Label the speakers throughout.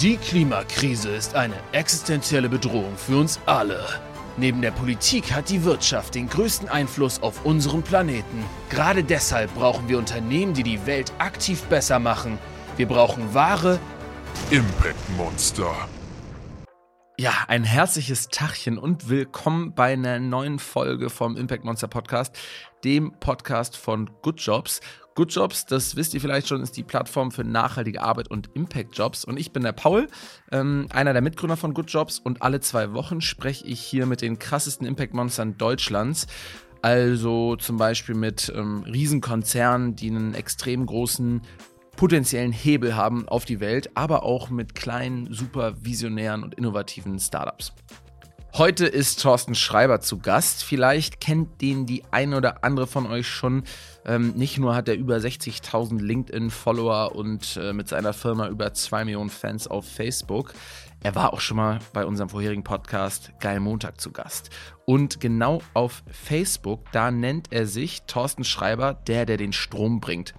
Speaker 1: Die Klimakrise ist eine existenzielle Bedrohung für uns alle. Neben der Politik hat die Wirtschaft den größten Einfluss auf unseren Planeten. Gerade deshalb brauchen wir Unternehmen, die die Welt aktiv besser machen. Wir brauchen wahre
Speaker 2: Impact Monster.
Speaker 3: Ja, ein herzliches Tachchen und willkommen bei einer neuen Folge vom Impact Monster Podcast, dem Podcast von Good Jobs. Good Jobs, das wisst ihr vielleicht schon, ist die Plattform für nachhaltige Arbeit und Impact Jobs. Und ich bin der Paul, ähm, einer der Mitgründer von Good Jobs. Und alle zwei Wochen spreche ich hier mit den krassesten Impact Monstern Deutschlands. Also zum Beispiel mit ähm, Riesenkonzernen, die einen extrem großen potenziellen Hebel haben auf die Welt, aber auch mit kleinen, super visionären und innovativen Startups. Heute ist Thorsten Schreiber zu Gast. Vielleicht kennt den die ein oder andere von euch schon. Ähm, nicht nur hat er über 60.000 LinkedIn-Follower und äh, mit seiner Firma über 2 Millionen Fans auf Facebook. Er war auch schon mal bei unserem vorherigen Podcast Geil Montag zu Gast. Und genau auf Facebook, da nennt er sich Thorsten Schreiber, der, der den Strom bringt.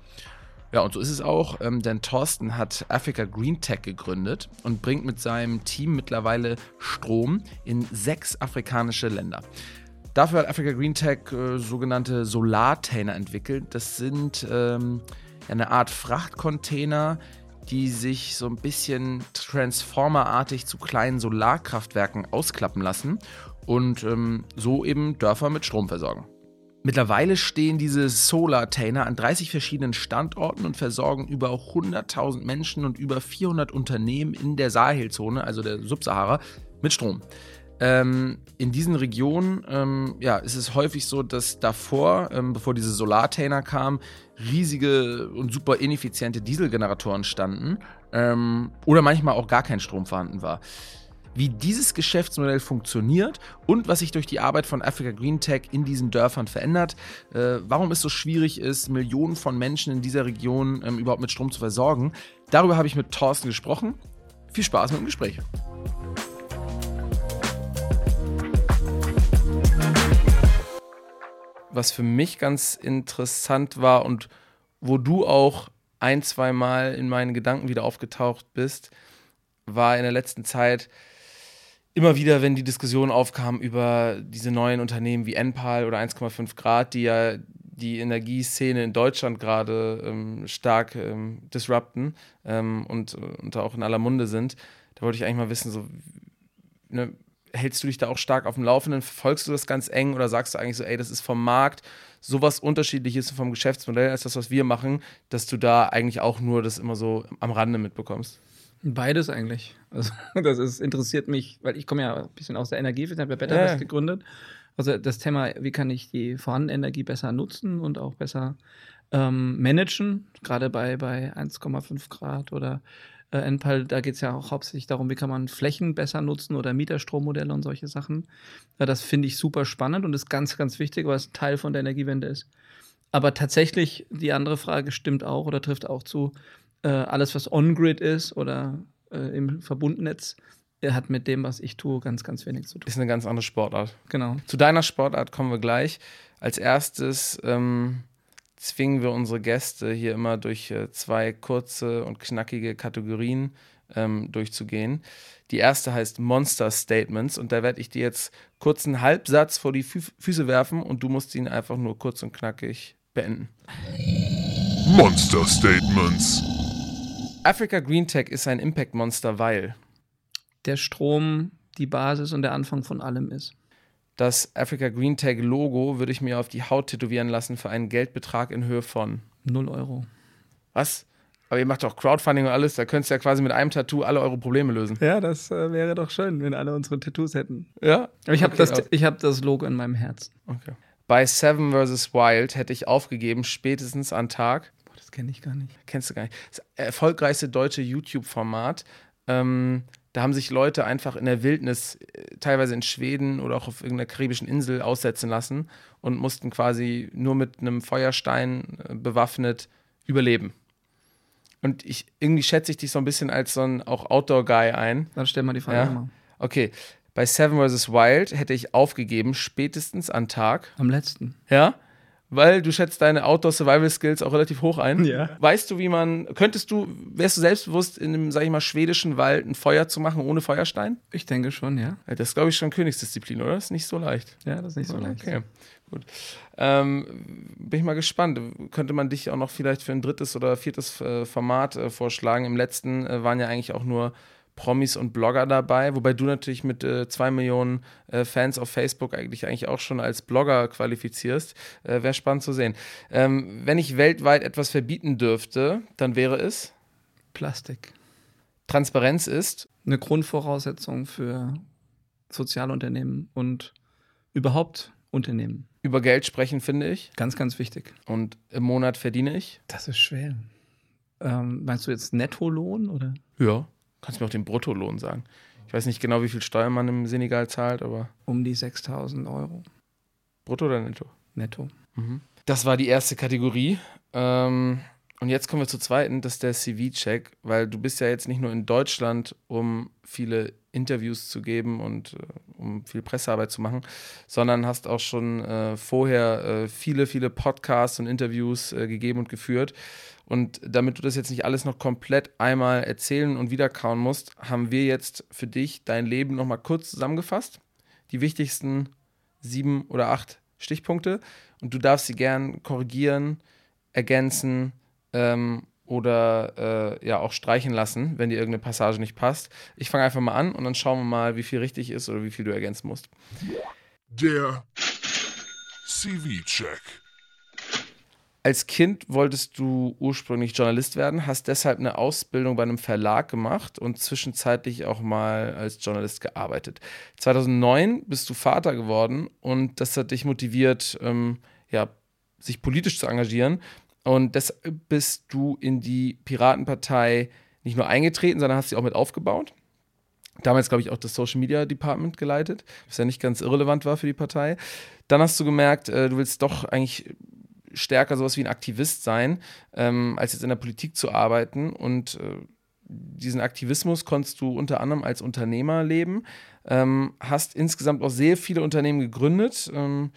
Speaker 3: Ja, und so ist es auch, ähm, denn Thorsten hat Africa Green Tech gegründet und bringt mit seinem Team mittlerweile Strom in sechs afrikanische Länder. Dafür hat Africa Green Tech äh, sogenannte Solartainer entwickelt. Das sind ähm, eine Art Frachtcontainer, die sich so ein bisschen transformerartig zu kleinen Solarkraftwerken ausklappen lassen und ähm, so eben Dörfer mit Strom versorgen. Mittlerweile stehen diese Solar-Tainer an 30 verschiedenen Standorten und versorgen über 100.000 Menschen und über 400 Unternehmen in der Sahelzone, also der Subsahara, mit Strom. Ähm, in diesen Regionen ähm, ja, ist es häufig so, dass davor, ähm, bevor diese Solartainer kamen, riesige und super ineffiziente Dieselgeneratoren standen ähm, oder manchmal auch gar kein Strom vorhanden war wie dieses Geschäftsmodell funktioniert und was sich durch die Arbeit von Africa Green Tech in diesen Dörfern verändert, äh, warum es so schwierig ist, Millionen von Menschen in dieser Region ähm, überhaupt mit Strom zu versorgen. Darüber habe ich mit Thorsten gesprochen. Viel Spaß mit dem Gespräch. Was für mich ganz interessant war und wo du auch ein, zwei Mal in meinen Gedanken wieder aufgetaucht bist, war in der letzten Zeit, immer wieder, wenn die Diskussion aufkam über diese neuen Unternehmen wie Enpal oder 1,5 Grad, die ja die Energieszene in Deutschland gerade ähm, stark ähm, disrupten ähm, und, und auch in aller Munde sind, da wollte ich eigentlich mal wissen, so, ne, hältst du dich da auch stark auf dem Laufenden? Verfolgst du das ganz eng oder sagst du eigentlich so, ey, das ist vom Markt sowas unterschiedliches vom Geschäftsmodell als das, was wir machen, dass du da eigentlich auch nur das immer so am Rande mitbekommst?
Speaker 4: Beides eigentlich. Also das ist, interessiert mich, weil ich komme ja ein bisschen aus der Energie, ich habe ja Betterwest ja. gegründet. Also das Thema, wie kann ich die vorhandene Energie besser nutzen und auch besser ähm, managen, gerade bei, bei 1,5 Grad oder äh, Enpal, da geht es ja auch hauptsächlich darum, wie kann man Flächen besser nutzen oder Mieterstrommodelle und solche Sachen. Ja, das finde ich super spannend und ist ganz, ganz wichtig, weil es Teil von der Energiewende ist. Aber tatsächlich, die andere Frage stimmt auch oder trifft auch zu, äh, alles, was on-grid ist oder äh, im Verbundnetz, hat mit dem, was ich tue, ganz, ganz wenig zu tun.
Speaker 3: Ist eine ganz andere Sportart.
Speaker 4: Genau.
Speaker 3: Zu deiner Sportart kommen wir gleich. Als erstes ähm, zwingen wir unsere Gäste hier immer durch äh, zwei kurze und knackige Kategorien ähm, durchzugehen. Die erste heißt Monster Statements und da werde ich dir jetzt kurz einen Halbsatz vor die Fü Füße werfen und du musst ihn einfach nur kurz und knackig beenden.
Speaker 2: Monster Statements.
Speaker 3: Africa Green Tech ist ein Impact-Monster, weil
Speaker 4: der Strom die Basis und der Anfang von allem ist.
Speaker 3: Das Africa Green Tech Logo würde ich mir auf die Haut tätowieren lassen für einen Geldbetrag in Höhe von
Speaker 4: 0 Euro.
Speaker 3: Was? Aber ihr macht doch Crowdfunding und alles, da könntest du ja quasi mit einem Tattoo alle eure Probleme lösen.
Speaker 4: Ja, das äh, wäre doch schön, wenn alle unsere Tattoos hätten.
Speaker 3: Ja?
Speaker 4: Aber ich habe okay, das, hab das Logo in meinem Herzen.
Speaker 3: Okay. Bei Seven vs. Wild hätte ich aufgegeben, spätestens an Tag
Speaker 4: das kenne ich gar nicht.
Speaker 3: Kennst du gar nicht. Das erfolgreichste deutsche YouTube-Format. Ähm, da haben sich Leute einfach in der Wildnis, äh, teilweise in Schweden oder auch auf irgendeiner karibischen Insel, aussetzen lassen und mussten quasi nur mit einem Feuerstein äh, bewaffnet überleben. Und ich, irgendwie schätze ich dich so ein bisschen als so ein auch Outdoor-Guy ein.
Speaker 4: Dann stell mal die Frage ja? mal.
Speaker 3: Okay. Bei Seven vs. Wild hätte ich aufgegeben, spätestens an Tag.
Speaker 4: Am letzten.
Speaker 3: Ja. Weil du schätzt deine Outdoor-Survival-Skills auch relativ hoch ein.
Speaker 4: Ja.
Speaker 3: Weißt du, wie man, könntest du, wärst du selbstbewusst, in einem, sag ich mal, schwedischen Wald ein Feuer zu machen ohne Feuerstein?
Speaker 4: Ich denke schon, ja.
Speaker 3: Das ist, glaube ich, schon Königsdisziplin, oder? Das ist nicht so leicht.
Speaker 4: Ja, das ist nicht so leicht.
Speaker 3: Okay, gut. Ähm, bin ich mal gespannt. Könnte man dich auch noch vielleicht für ein drittes oder viertes äh, Format äh, vorschlagen? Im letzten äh, waren ja eigentlich auch nur Promis und Blogger dabei, wobei du natürlich mit äh, zwei Millionen äh, Fans auf Facebook eigentlich eigentlich auch schon als Blogger qualifizierst. Äh, Wäre spannend zu sehen. Ähm, wenn ich weltweit etwas verbieten dürfte, dann wäre es
Speaker 4: Plastik.
Speaker 3: Transparenz ist
Speaker 4: Eine Grundvoraussetzung für Sozialunternehmen und überhaupt Unternehmen.
Speaker 3: über Geld sprechen, finde ich.
Speaker 4: Ganz, ganz wichtig.
Speaker 3: Und im Monat verdiene ich.
Speaker 4: Das ist schwer. Ähm, meinst du jetzt Nettolohn oder?
Speaker 3: Ja. Kannst mir auch den Bruttolohn sagen. Ich weiß nicht genau, wie viel Steuern man im Senegal zahlt, aber
Speaker 4: Um die 6000 Euro
Speaker 3: brutto oder netto?
Speaker 4: netto.
Speaker 3: Das war die erste Kategorie. Ähm, und jetzt kommen wir zur zweiten, das ist der CV-Check, weil du bist ja jetzt nicht nur in Deutschland, um viele Interviews zu geben und äh, um viel Pressearbeit zu machen, sondern hast auch schon äh, vorher äh, viele, viele Podcasts und Interviews äh, gegeben und geführt. Und damit du das jetzt nicht alles noch komplett einmal erzählen und wiederkauen musst, haben wir jetzt für dich dein Leben nochmal kurz zusammengefasst. Die wichtigsten sieben oder acht Stichpunkte. Und du darfst sie gern korrigieren, ergänzen ähm, oder äh, ja auch streichen lassen, wenn dir irgendeine Passage nicht passt. Ich fange einfach mal an und dann schauen wir mal, wie viel richtig ist oder wie viel du ergänzen musst.
Speaker 2: Der CV-Check.
Speaker 3: Als Kind wolltest du ursprünglich Journalist werden, hast deshalb eine Ausbildung bei einem Verlag gemacht und zwischenzeitlich auch mal als Journalist gearbeitet. 2009 bist du Vater geworden und das hat dich motiviert, ähm, ja, sich politisch zu engagieren. Und deshalb bist du in die Piratenpartei nicht nur eingetreten, sondern hast sie auch mit aufgebaut. Damals, glaube ich, auch das Social Media Department geleitet, was ja nicht ganz irrelevant war für die Partei. Dann hast du gemerkt, äh, du willst doch eigentlich stärker sowas wie ein Aktivist sein, ähm, als jetzt in der Politik zu arbeiten. Und äh, diesen Aktivismus konntest du unter anderem als Unternehmer leben, ähm, hast insgesamt auch sehr viele Unternehmen gegründet. Ähm,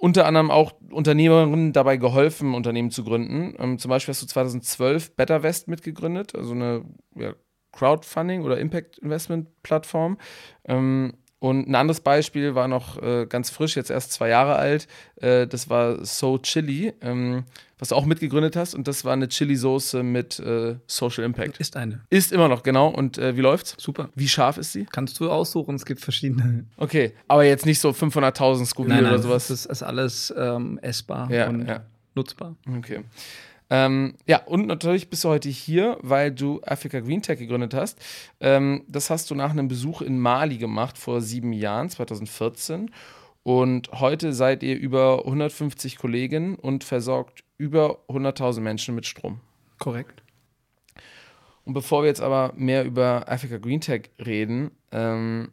Speaker 3: unter anderem auch Unternehmerinnen dabei geholfen, Unternehmen zu gründen. Ähm, zum Beispiel hast du 2012 BetterVest mitgegründet, also eine ja, Crowdfunding- oder Impact-Investment-Plattform. Ähm, und ein anderes Beispiel war noch äh, ganz frisch, jetzt erst zwei Jahre alt. Äh, das war So Chili, ähm, was du auch mitgegründet hast. Und das war eine Chili-Soße mit äh, Social Impact.
Speaker 4: Ist eine.
Speaker 3: Ist immer noch, genau. Und äh, wie läuft's?
Speaker 4: Super.
Speaker 3: Wie scharf ist sie?
Speaker 4: Kannst du aussuchen, es gibt verschiedene.
Speaker 3: Okay, aber jetzt nicht so 500.000 Scoville oder sowas.
Speaker 4: Das ist, ist alles ähm, essbar
Speaker 3: Ja,
Speaker 4: und
Speaker 3: ja.
Speaker 4: nutzbar.
Speaker 3: Okay. Ähm, ja, und natürlich bist du heute hier, weil du Africa Green Tech gegründet hast. Ähm, das hast du nach einem Besuch in Mali gemacht vor sieben Jahren, 2014. Und heute seid ihr über 150 Kollegen und versorgt über 100.000 Menschen mit Strom.
Speaker 4: Korrekt.
Speaker 3: Und bevor wir jetzt aber mehr über Africa Green Tech reden, ähm,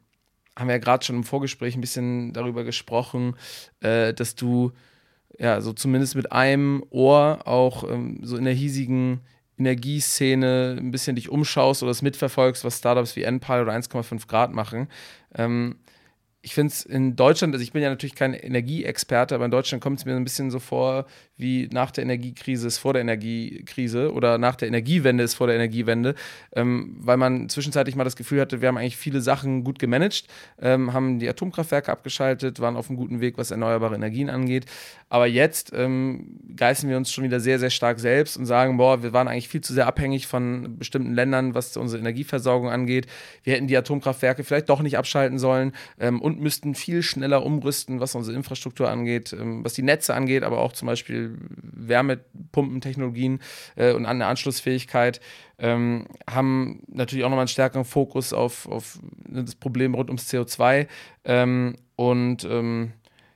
Speaker 3: haben wir ja gerade schon im Vorgespräch ein bisschen darüber gesprochen, äh, dass du ja so zumindest mit einem Ohr auch ähm, so in der hiesigen Energieszene ein bisschen dich umschaust oder es mitverfolgst, was Startups wie Enpal oder 1,5 Grad machen. Ähm, ich finde es in Deutschland, also ich bin ja natürlich kein Energieexperte, aber in Deutschland kommt es mir ein bisschen so vor, wie nach der Energiekrise ist vor der Energiekrise oder nach der Energiewende ist vor der Energiewende, ähm, weil man zwischenzeitlich mal das Gefühl hatte, wir haben eigentlich viele Sachen gut gemanagt, ähm, haben die Atomkraftwerke abgeschaltet, waren auf einem guten Weg, was erneuerbare Energien angeht. Aber jetzt ähm, geißen wir uns schon wieder sehr, sehr stark selbst und sagen, boah, wir waren eigentlich viel zu sehr abhängig von bestimmten Ländern, was unsere Energieversorgung angeht. Wir hätten die Atomkraftwerke vielleicht doch nicht abschalten sollen ähm, und müssten viel schneller umrüsten, was unsere Infrastruktur angeht, ähm, was die Netze angeht, aber auch zum Beispiel Wärmepumpentechnologien äh, und an der Anschlussfähigkeit. Ähm, haben natürlich auch nochmal einen stärkeren Fokus auf, auf das Problem rund ums CO2 ähm, und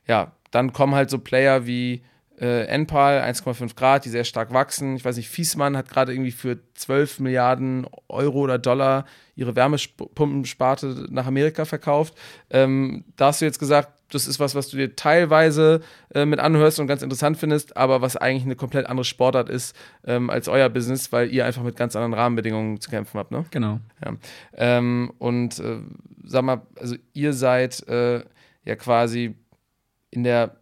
Speaker 3: ja, dann kommen halt so Player wie äh, Enpal, 1,5 Grad, die sehr stark wachsen. Ich weiß nicht, Fiesmann hat gerade irgendwie für 12 Milliarden Euro oder Dollar ihre Wärmepumpensparte nach Amerika verkauft. Ähm, da hast du jetzt gesagt, das ist was, was du dir teilweise äh, mit anhörst und ganz interessant findest, aber was eigentlich eine komplett andere Sportart ist ähm, als euer Business, weil ihr einfach mit ganz anderen Rahmenbedingungen zu kämpfen habt, ne?
Speaker 4: Genau.
Speaker 3: Ja. Ähm, und äh, sag mal, also ihr seid äh, ja quasi in der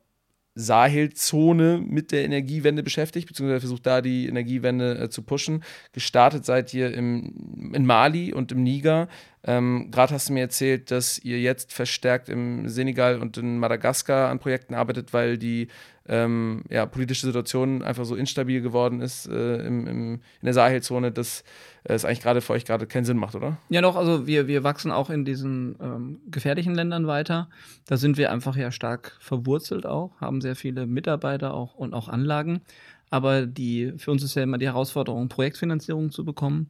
Speaker 3: Sahelzone mit der Energiewende beschäftigt, beziehungsweise versucht da die Energiewende äh, zu pushen. Gestartet seid ihr im, in Mali und im Niger. Ähm, Gerade hast du mir erzählt, dass ihr jetzt verstärkt im Senegal und in Madagaskar an Projekten arbeitet, weil die ähm, ja, politische Situation einfach so instabil geworden ist äh, im, im, in der Sahelzone, dass äh, es eigentlich gerade für euch gerade keinen Sinn macht, oder?
Speaker 4: Ja, doch, also wir, wir wachsen auch in diesen ähm, gefährlichen Ländern weiter. Da sind wir einfach ja stark verwurzelt auch, haben sehr viele Mitarbeiter auch und auch Anlagen. Aber die, für uns ist ja immer die Herausforderung, Projektfinanzierung zu bekommen.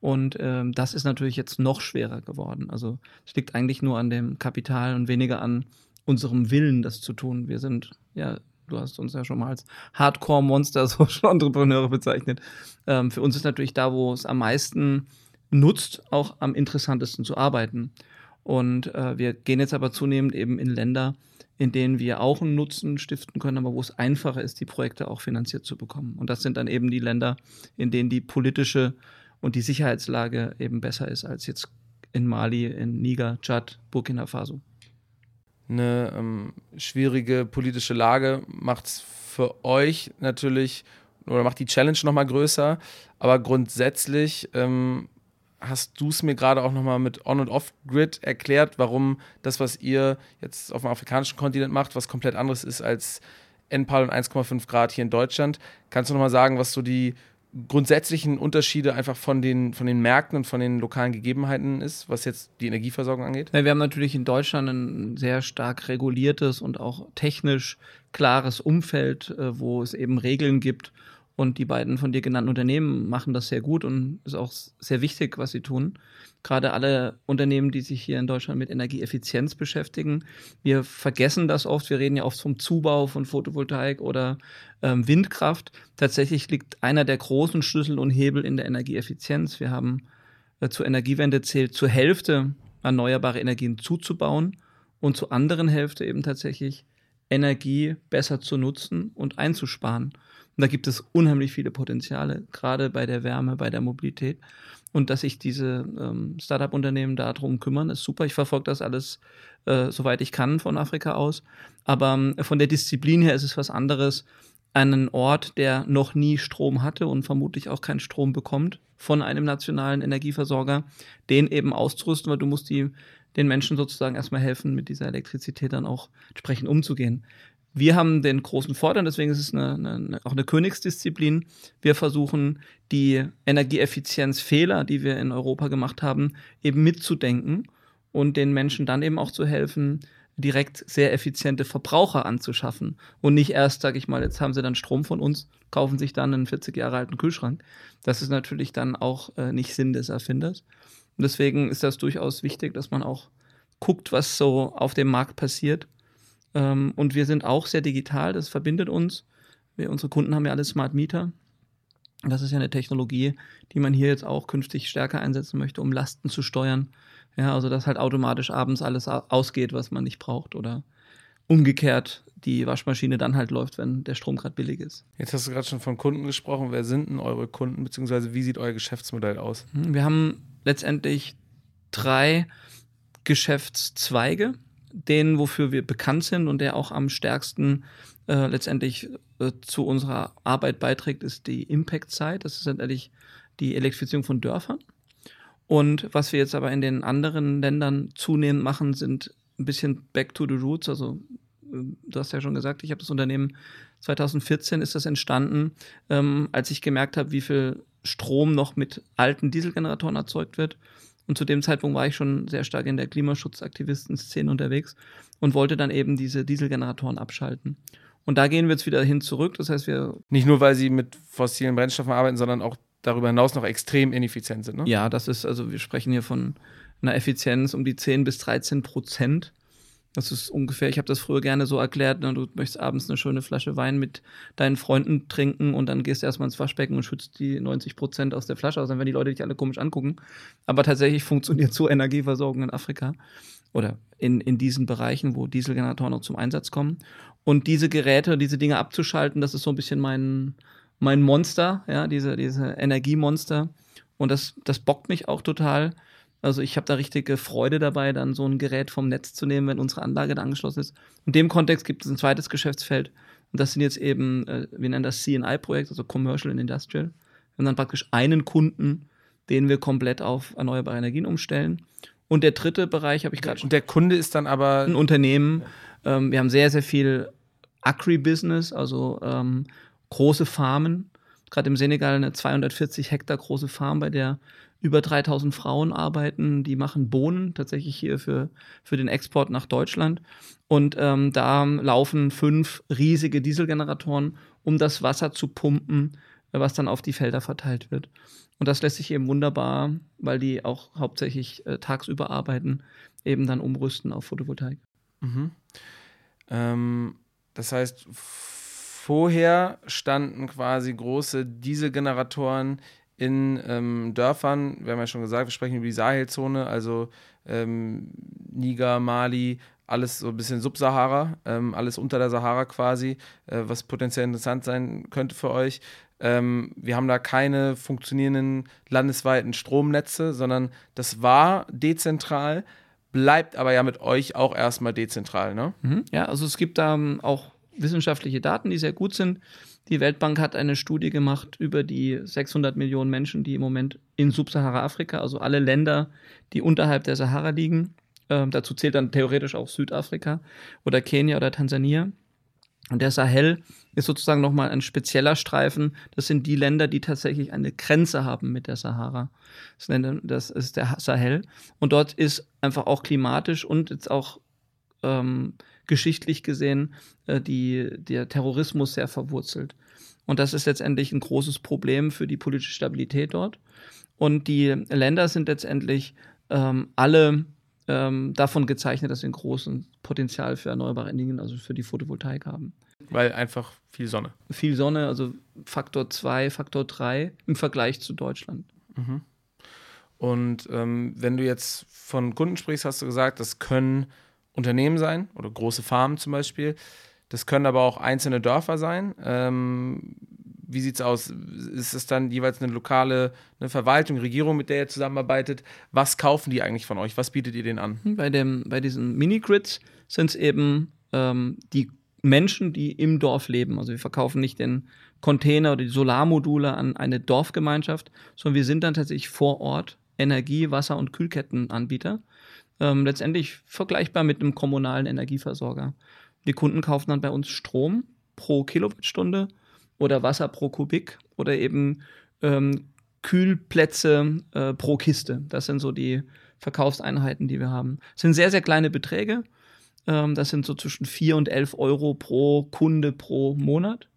Speaker 4: Und ähm, das ist natürlich jetzt noch schwerer geworden. Also es liegt eigentlich nur an dem Kapital und weniger an unserem Willen, das zu tun. Wir sind ja du hast uns ja schon mal als Hardcore-Monster, Social Entrepreneure bezeichnet. Ähm, für uns ist natürlich da, wo es am meisten nutzt, auch am interessantesten zu arbeiten. Und äh, wir gehen jetzt aber zunehmend eben in Länder, in denen wir auch einen Nutzen stiften können, aber wo es einfacher ist, die Projekte auch finanziert zu bekommen. Und das sind dann eben die Länder, in denen die politische und die Sicherheitslage eben besser ist als jetzt in Mali, in Niger, Tschad, Burkina Faso
Speaker 3: eine ähm, schwierige politische Lage macht es für euch natürlich oder macht die Challenge nochmal größer. Aber grundsätzlich ähm, hast du es mir gerade auch nochmal mit On- und Off-Grid erklärt, warum das, was ihr jetzt auf dem afrikanischen Kontinent macht, was komplett anderes ist als NPAL und 1,5 Grad hier in Deutschland. Kannst du nochmal sagen, was so die grundsätzlichen Unterschiede einfach von den, von den Märkten und von den lokalen Gegebenheiten ist, was jetzt die Energieversorgung angeht?
Speaker 4: Ja, wir haben natürlich in Deutschland ein sehr stark reguliertes und auch technisch klares Umfeld, äh, wo es eben Regeln gibt. Und die beiden von dir genannten Unternehmen machen das sehr gut und ist auch sehr wichtig, was sie tun gerade alle Unternehmen, die sich hier in Deutschland mit Energieeffizienz beschäftigen. Wir vergessen das oft. Wir reden ja oft vom Zubau von Photovoltaik oder ähm, Windkraft. Tatsächlich liegt einer der großen Schlüssel und Hebel in der Energieeffizienz. Wir haben äh, zur Energiewende zählt zur Hälfte erneuerbare Energien zuzubauen und zur anderen Hälfte eben tatsächlich Energie besser zu nutzen und einzusparen. Da gibt es unheimlich viele Potenziale, gerade bei der Wärme, bei der Mobilität. Und dass sich diese ähm, Startup-Unternehmen darum kümmern, ist super. Ich verfolge das alles, äh, soweit ich kann, von Afrika aus. Aber ähm, von der Disziplin her ist es was anderes, einen Ort, der noch nie Strom hatte und vermutlich auch keinen Strom bekommt von einem nationalen Energieversorger, den eben auszurüsten, weil du musst die, den Menschen sozusagen erstmal helfen, mit dieser Elektrizität dann auch entsprechend umzugehen. Wir haben den großen Vorteil, deswegen ist es eine, eine, auch eine Königsdisziplin. Wir versuchen, die Energieeffizienzfehler, die wir in Europa gemacht haben, eben mitzudenken und den Menschen dann eben auch zu helfen, direkt sehr effiziente Verbraucher anzuschaffen und nicht erst, sage ich mal, jetzt haben sie dann Strom von uns, kaufen sich dann einen 40 Jahre alten Kühlschrank. Das ist natürlich dann auch äh, nicht Sinn des Erfinders. Und deswegen ist das durchaus wichtig, dass man auch guckt, was so auf dem Markt passiert ähm, und wir sind auch sehr digital, das verbindet uns. Wir, unsere Kunden haben ja alle Smart Meter. Das ist ja eine Technologie, die man hier jetzt auch künftig stärker einsetzen möchte, um Lasten zu steuern. Ja, also dass halt automatisch abends alles ausgeht, was man nicht braucht oder umgekehrt die Waschmaschine dann halt läuft, wenn der Strom gerade billig ist.
Speaker 3: Jetzt hast du gerade schon von Kunden gesprochen. Wer sind denn eure Kunden, beziehungsweise wie sieht euer Geschäftsmodell aus?
Speaker 4: Wir haben letztendlich drei Geschäftszweige den, wofür wir bekannt sind und der auch am stärksten äh, letztendlich äh, zu unserer Arbeit beiträgt, ist die Impact-Zeit. Das ist letztendlich die Elektrifizierung von Dörfern. Und was wir jetzt aber in den anderen Ländern zunehmend machen, sind ein bisschen back to the roots. Also äh, du hast ja schon gesagt, ich habe das Unternehmen 2014 ist das entstanden, ähm, als ich gemerkt habe, wie viel Strom noch mit alten Dieselgeneratoren erzeugt wird und zu dem Zeitpunkt war ich schon sehr stark in der Klimaschutzaktivisten-Szene unterwegs und wollte dann eben diese Dieselgeneratoren abschalten. Und da gehen wir jetzt wieder hin zurück. Das heißt, wir.
Speaker 3: Nicht nur, weil sie mit fossilen Brennstoffen arbeiten, sondern auch darüber hinaus noch extrem ineffizient sind. Ne?
Speaker 4: Ja, das ist, also wir sprechen hier von einer Effizienz um die 10 bis 13 Prozent. Das ist ungefähr, ich habe das früher gerne so erklärt, ne, du möchtest abends eine schöne Flasche Wein mit deinen Freunden trinken und dann gehst du erstmal ins Waschbecken und schützt die 90 Prozent aus der Flasche aus, dann werden die Leute dich alle komisch angucken. Aber tatsächlich funktioniert so Energieversorgung in Afrika oder in, in diesen Bereichen, wo Dieselgeneratoren noch zum Einsatz kommen. Und diese Geräte, diese Dinge abzuschalten, das ist so ein bisschen mein, mein Monster, ja, diese, diese Energiemonster. Und das, das bockt mich auch total Also ich habe da richtige Freude dabei, dann so ein Gerät vom Netz zu nehmen, wenn unsere Anlage da angeschlossen ist. In dem Kontext gibt es ein zweites Geschäftsfeld. Und das sind jetzt eben, äh, wir nennen das CNI-Projekt, also Commercial and Industrial. Wir haben dann praktisch einen Kunden, den wir komplett auf erneuerbare Energien umstellen. Und der dritte Bereich habe ich gerade schon.
Speaker 3: Und der Kunde ist dann aber.
Speaker 4: Ein Unternehmen. Ähm, wir haben sehr, sehr viel Agri-Business, also ähm, große Farmen. Gerade im Senegal eine 240 Hektar große Farm, bei der über 3000 Frauen arbeiten, die machen Bohnen tatsächlich hier für, für den Export nach Deutschland. Und ähm, da laufen fünf riesige Dieselgeneratoren, um das Wasser zu pumpen, was dann auf die Felder verteilt wird. Und das lässt sich eben wunderbar, weil die auch hauptsächlich äh, tagsüber arbeiten, eben dann umrüsten auf Photovoltaik.
Speaker 3: Mhm. Ähm, das heißt, vorher standen quasi große Dieselgeneratoren in ähm, Dörfern, wir haben ja schon gesagt, wir sprechen über die Sahelzone, also ähm, Niger, Mali, alles so ein bisschen Subsahara, ähm, alles unter der Sahara quasi, äh, was potenziell interessant sein könnte für euch. Ähm, wir haben da keine funktionierenden landesweiten Stromnetze, sondern das war dezentral, bleibt aber ja mit euch auch erstmal dezentral, ne?
Speaker 4: Mhm. Ja, also es gibt da ähm, auch wissenschaftliche Daten, die sehr gut sind. Die Weltbank hat eine Studie gemacht über die 600 Millionen Menschen, die im Moment in Subsahara-Afrika, also alle Länder, die unterhalb der Sahara liegen, äh, dazu zählt dann theoretisch auch Südafrika oder Kenia oder Tansania. Und der Sahel ist sozusagen nochmal ein spezieller Streifen. Das sind die Länder, die tatsächlich eine Grenze haben mit der Sahara. Das ist der Sahel. Und dort ist einfach auch klimatisch und jetzt auch ähm, geschichtlich gesehen äh, die, der Terrorismus sehr verwurzelt. Und das ist letztendlich ein großes Problem für die politische Stabilität dort. Und die Länder sind letztendlich ähm, alle ähm, davon gezeichnet, dass sie ein großes Potenzial für erneuerbare Energien, also für die Photovoltaik haben.
Speaker 3: Weil einfach viel Sonne.
Speaker 4: Viel Sonne, also Faktor 2, Faktor 3 im Vergleich zu Deutschland.
Speaker 3: Mhm. Und ähm, wenn du jetzt von Kunden sprichst, hast du gesagt, das können Unternehmen sein oder große Farmen zum Beispiel. Das können aber auch einzelne Dörfer sein. Ähm, wie sieht es aus? Ist es dann jeweils eine lokale eine Verwaltung, Regierung, mit der ihr zusammenarbeitet? Was kaufen die eigentlich von euch? Was bietet ihr denen an?
Speaker 4: Bei, dem, bei diesen Mini-Grids sind es eben ähm, die Menschen, die im Dorf leben. Also wir verkaufen nicht den Container oder die Solarmodule an eine Dorfgemeinschaft, sondern wir sind dann tatsächlich vor Ort Energie-, Wasser- und Kühlkettenanbieter ähm, letztendlich vergleichbar mit einem kommunalen Energieversorger. Die Kunden kaufen dann bei uns Strom pro Kilowattstunde oder Wasser pro Kubik oder eben ähm, Kühlplätze äh, pro Kiste. Das sind so die Verkaufseinheiten, die wir haben. Das sind sehr, sehr kleine Beträge. Ähm, das sind so zwischen 4 und 11 Euro pro Kunde pro Monat.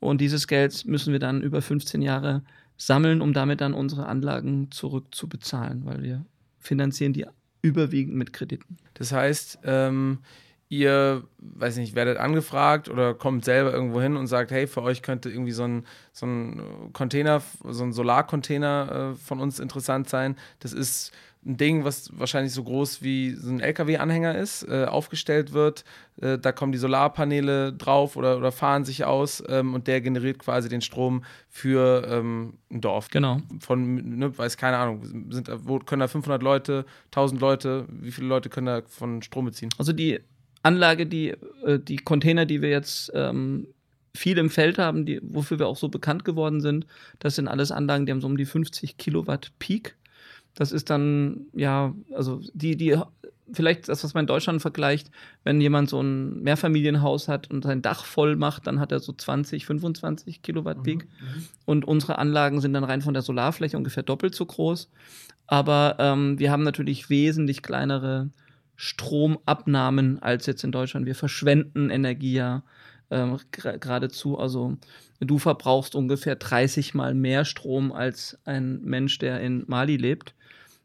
Speaker 4: Und dieses Geld müssen wir dann über 15 Jahre sammeln, um damit dann unsere Anlagen zurückzubezahlen, weil wir finanzieren die überwiegend mit Krediten.
Speaker 3: Das heißt, ähm, ihr, weiß nicht, werdet angefragt oder kommt selber irgendwo hin und sagt, hey, für euch könnte irgendwie so ein, so ein Container, so ein Solarcontainer äh, von uns interessant sein. Das ist ein Ding, was wahrscheinlich so groß wie so ein LKW-Anhänger ist, äh, aufgestellt wird. Äh, da kommen die Solarpaneele drauf oder, oder fahren sich aus ähm, und der generiert quasi den Strom für ähm, ein Dorf.
Speaker 4: Genau.
Speaker 3: Von, ne, weiß keine Ahnung, sind, wo können da 500 Leute, 1000 Leute, wie viele Leute können da von Strom beziehen?
Speaker 4: Also die Anlage, die, äh, die Container, die wir jetzt ähm, viel im Feld haben, die, wofür wir auch so bekannt geworden sind, das sind alles Anlagen, die haben so um die 50 Kilowatt Peak. Das ist dann, ja, also die, die, vielleicht das, was man in Deutschland vergleicht, wenn jemand so ein Mehrfamilienhaus hat und sein Dach voll macht, dann hat er so 20, 25 Kilowatt Peak. Mhm, mhm. Und unsere Anlagen sind dann rein von der Solarfläche ungefähr doppelt so groß. Aber ähm, wir haben natürlich wesentlich kleinere Stromabnahmen als jetzt in Deutschland. Wir verschwenden Energie ja ähm, geradezu. Also du verbrauchst ungefähr 30 mal mehr Strom als ein Mensch, der in Mali lebt.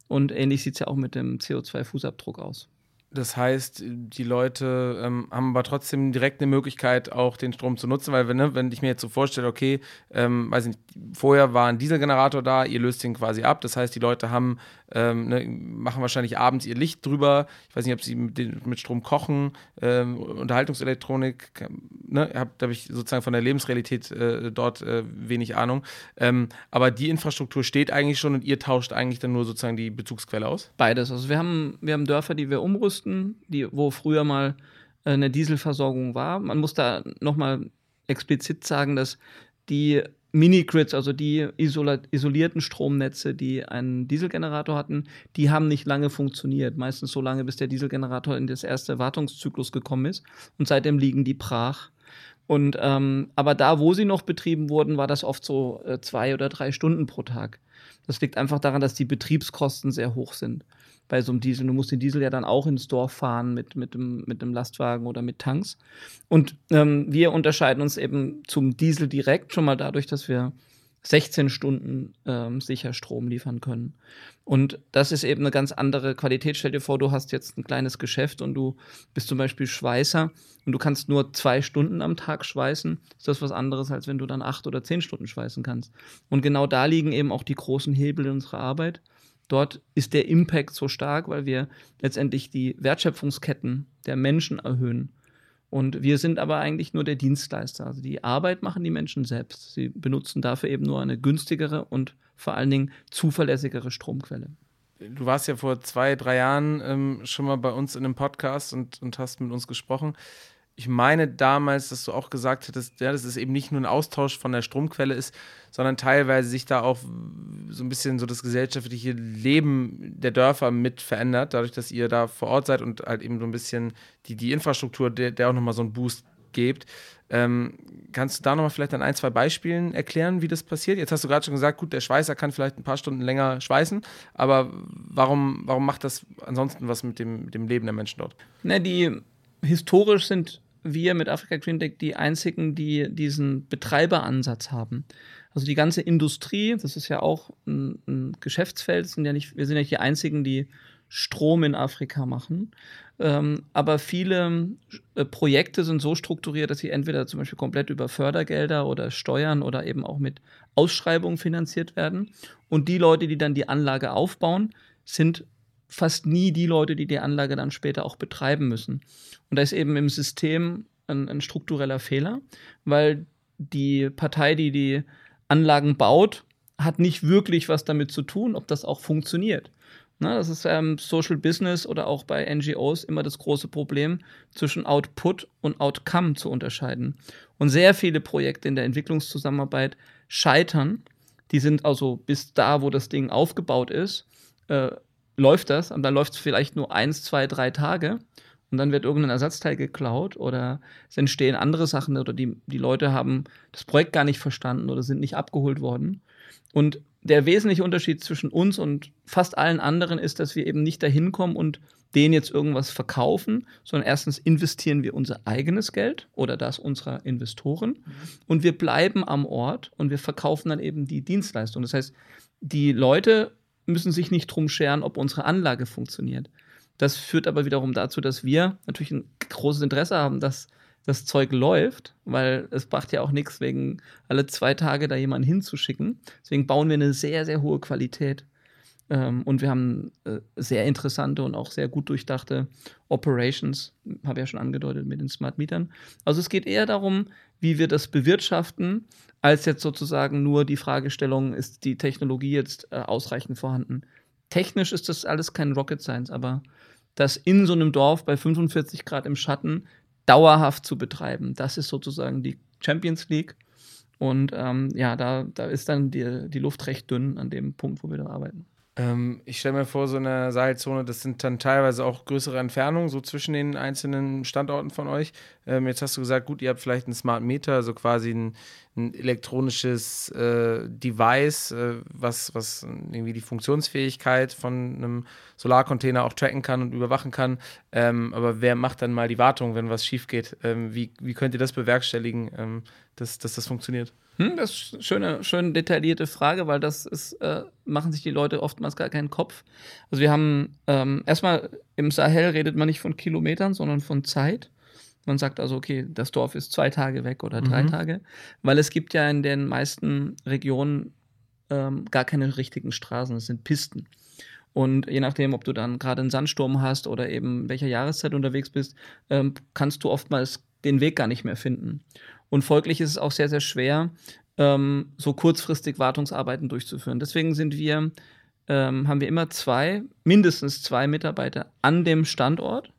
Speaker 4: Und ähnlich sieht es ja auch mit dem CO2-Fußabdruck aus.
Speaker 3: Das heißt, die Leute ähm, haben aber trotzdem direkt eine Möglichkeit, auch den Strom zu nutzen, weil ne, wenn ich mir jetzt so vorstelle, okay, ähm, weiß nicht, vorher war ein Dieselgenerator da, ihr löst den quasi ab. Das heißt, die Leute haben, ähm, ne, machen wahrscheinlich abends ihr Licht drüber. Ich weiß nicht, ob sie mit, mit Strom kochen, ähm, Unterhaltungselektronik. Ne, da habe ich sozusagen von der Lebensrealität äh, dort äh, wenig Ahnung. Ähm, aber die Infrastruktur steht eigentlich schon und ihr tauscht eigentlich dann nur sozusagen die Bezugsquelle aus?
Speaker 4: Beides. Also wir haben, wir haben Dörfer, die wir umrüsten mussten, die, wo früher mal äh, eine Dieselversorgung war. Man muss da nochmal explizit sagen, dass die Mini-Grids, also die isolierten Stromnetze, die einen Dieselgenerator hatten, die haben nicht lange funktioniert. Meistens so lange, bis der Dieselgenerator in das erste Wartungszyklus gekommen ist. Und seitdem liegen die brach. Und ähm, aber da, wo sie noch betrieben wurden, war das oft so äh, zwei oder drei Stunden pro Tag. Das liegt einfach daran, dass die Betriebskosten sehr hoch sind bei so einem Diesel. Du musst den Diesel ja dann auch ins Dorf fahren mit, mit, dem, mit dem Lastwagen oder mit Tanks. Und ähm, wir unterscheiden uns eben zum Diesel direkt schon mal dadurch, dass wir 16 Stunden ähm, sicher Strom liefern können. Und das ist eben eine ganz andere Qualität. Stell dir vor, du hast jetzt ein kleines Geschäft und du bist zum Beispiel Schweißer und du kannst nur zwei Stunden am Tag schweißen. Ist das was anderes, als wenn du dann acht oder zehn Stunden schweißen kannst. Und genau da liegen eben auch die großen Hebel in unserer Arbeit. Dort ist der Impact so stark, weil wir letztendlich die Wertschöpfungsketten der Menschen erhöhen. Und wir sind aber eigentlich nur der Dienstleister. Also die Arbeit machen die Menschen selbst. Sie benutzen dafür eben nur eine günstigere und vor allen Dingen zuverlässigere Stromquelle.
Speaker 3: Du warst ja vor zwei, drei Jahren ähm, schon mal bei uns in einem Podcast und, und hast mit uns gesprochen ich meine damals, dass du auch gesagt hattest, ja, dass es eben nicht nur ein Austausch von der Stromquelle ist, sondern teilweise sich da auch so ein bisschen so das gesellschaftliche Leben der Dörfer mit verändert, dadurch, dass ihr da vor Ort seid und halt eben so ein bisschen die, die Infrastruktur, der, der auch nochmal so einen Boost gebt. Ähm, kannst du da nochmal vielleicht an ein, zwei Beispielen erklären, wie das passiert? Jetzt hast du gerade schon gesagt, gut, der Schweißer kann vielleicht ein paar Stunden länger schweißen, aber warum, warum macht das ansonsten was mit dem, mit dem Leben der Menschen dort?
Speaker 4: Na, die historisch sind wir mit Afrika Green Tech die einzigen, die diesen Betreiberansatz haben. Also die ganze Industrie, das ist ja auch ein, ein Geschäftsfeld, sind ja nicht, wir sind ja nicht die einzigen, die Strom in Afrika machen. Ähm, aber viele äh, Projekte sind so strukturiert, dass sie entweder zum Beispiel komplett über Fördergelder oder Steuern oder eben auch mit Ausschreibungen finanziert werden. Und die Leute, die dann die Anlage aufbauen, sind fast nie die Leute, die die Anlage dann später auch betreiben müssen. Und da ist eben im System ein, ein struktureller Fehler, weil die Partei, die die Anlagen baut, hat nicht wirklich was damit zu tun, ob das auch funktioniert. Na, das ist ähm, Social Business oder auch bei NGOs immer das große Problem, zwischen Output und Outcome zu unterscheiden. Und sehr viele Projekte in der Entwicklungszusammenarbeit scheitern. Die sind also bis da, wo das Ding aufgebaut ist, äh, läuft das, und dann läuft es vielleicht nur eins, zwei, drei Tage und dann wird irgendein Ersatzteil geklaut oder es entstehen andere Sachen oder die, die Leute haben das Projekt gar nicht verstanden oder sind nicht abgeholt worden. Und der wesentliche Unterschied zwischen uns und fast allen anderen ist, dass wir eben nicht dahin kommen und denen jetzt irgendwas verkaufen, sondern erstens investieren wir unser eigenes Geld oder das unserer Investoren mhm. und wir bleiben am Ort und wir verkaufen dann eben die Dienstleistung. Das heißt, die Leute müssen sich nicht drum scheren, ob unsere Anlage funktioniert. Das führt aber wiederum dazu, dass wir natürlich ein großes Interesse haben, dass das Zeug läuft, weil es macht ja auch nichts, wegen alle zwei Tage da jemanden hinzuschicken. Deswegen bauen wir eine sehr, sehr hohe Qualität. Ähm, und wir haben äh, sehr interessante und auch sehr gut durchdachte Operations, habe ja schon angedeutet mit den Smart Mietern. Also es geht eher darum, wie wir das bewirtschaften, als jetzt sozusagen nur die Fragestellung, ist die Technologie jetzt äh, ausreichend vorhanden. Technisch ist das alles kein Rocket Science, aber das in so einem Dorf bei 45 Grad im Schatten dauerhaft zu betreiben, das ist sozusagen die Champions League. Und ähm, ja, da, da ist dann die, die Luft recht dünn an dem Punkt, wo wir da arbeiten.
Speaker 3: Ähm, ich stelle mir vor, so eine Seilzone, das sind dann teilweise auch größere Entfernungen, so zwischen den einzelnen Standorten von euch. Ähm, jetzt hast du gesagt, gut, ihr habt vielleicht einen Smart Meter, also quasi ein, ein elektronisches äh, Device, äh, was, was irgendwie die Funktionsfähigkeit von einem Solarcontainer auch tracken kann und überwachen kann. Ähm, aber wer macht dann mal die Wartung, wenn was schief geht? Ähm, wie, wie könnt ihr das bewerkstelligen, ähm, dass, dass das funktioniert?
Speaker 4: Hm, das ist eine schöne, schön detaillierte Frage, weil das ist, äh, machen sich die Leute oftmals gar keinen Kopf. Also wir haben ähm, erstmal im Sahel redet man nicht von Kilometern, sondern von Zeit. Man sagt also, okay, das Dorf ist zwei Tage weg oder drei mhm. Tage, weil es gibt ja in den meisten Regionen ähm, gar keine richtigen Straßen, es sind Pisten. Und je nachdem, ob du dann gerade einen Sandsturm hast oder eben welcher Jahreszeit unterwegs bist, ähm, kannst du oftmals den Weg gar nicht mehr finden. Und folglich ist es auch sehr, sehr schwer, ähm, so kurzfristig Wartungsarbeiten durchzuführen. Deswegen sind wir, ähm, haben wir immer zwei, mindestens zwei Mitarbeiter an dem Standort.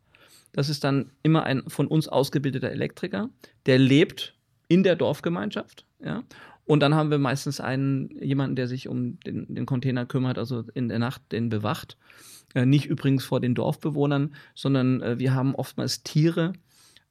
Speaker 4: Das ist dann immer ein von uns ausgebildeter Elektriker, der lebt in der Dorfgemeinschaft. Ja? Und dann haben wir meistens einen, jemanden, der sich um den, den Container kümmert, also in der Nacht den bewacht. Äh, nicht übrigens vor den Dorfbewohnern, sondern äh, wir haben oftmals Tiere,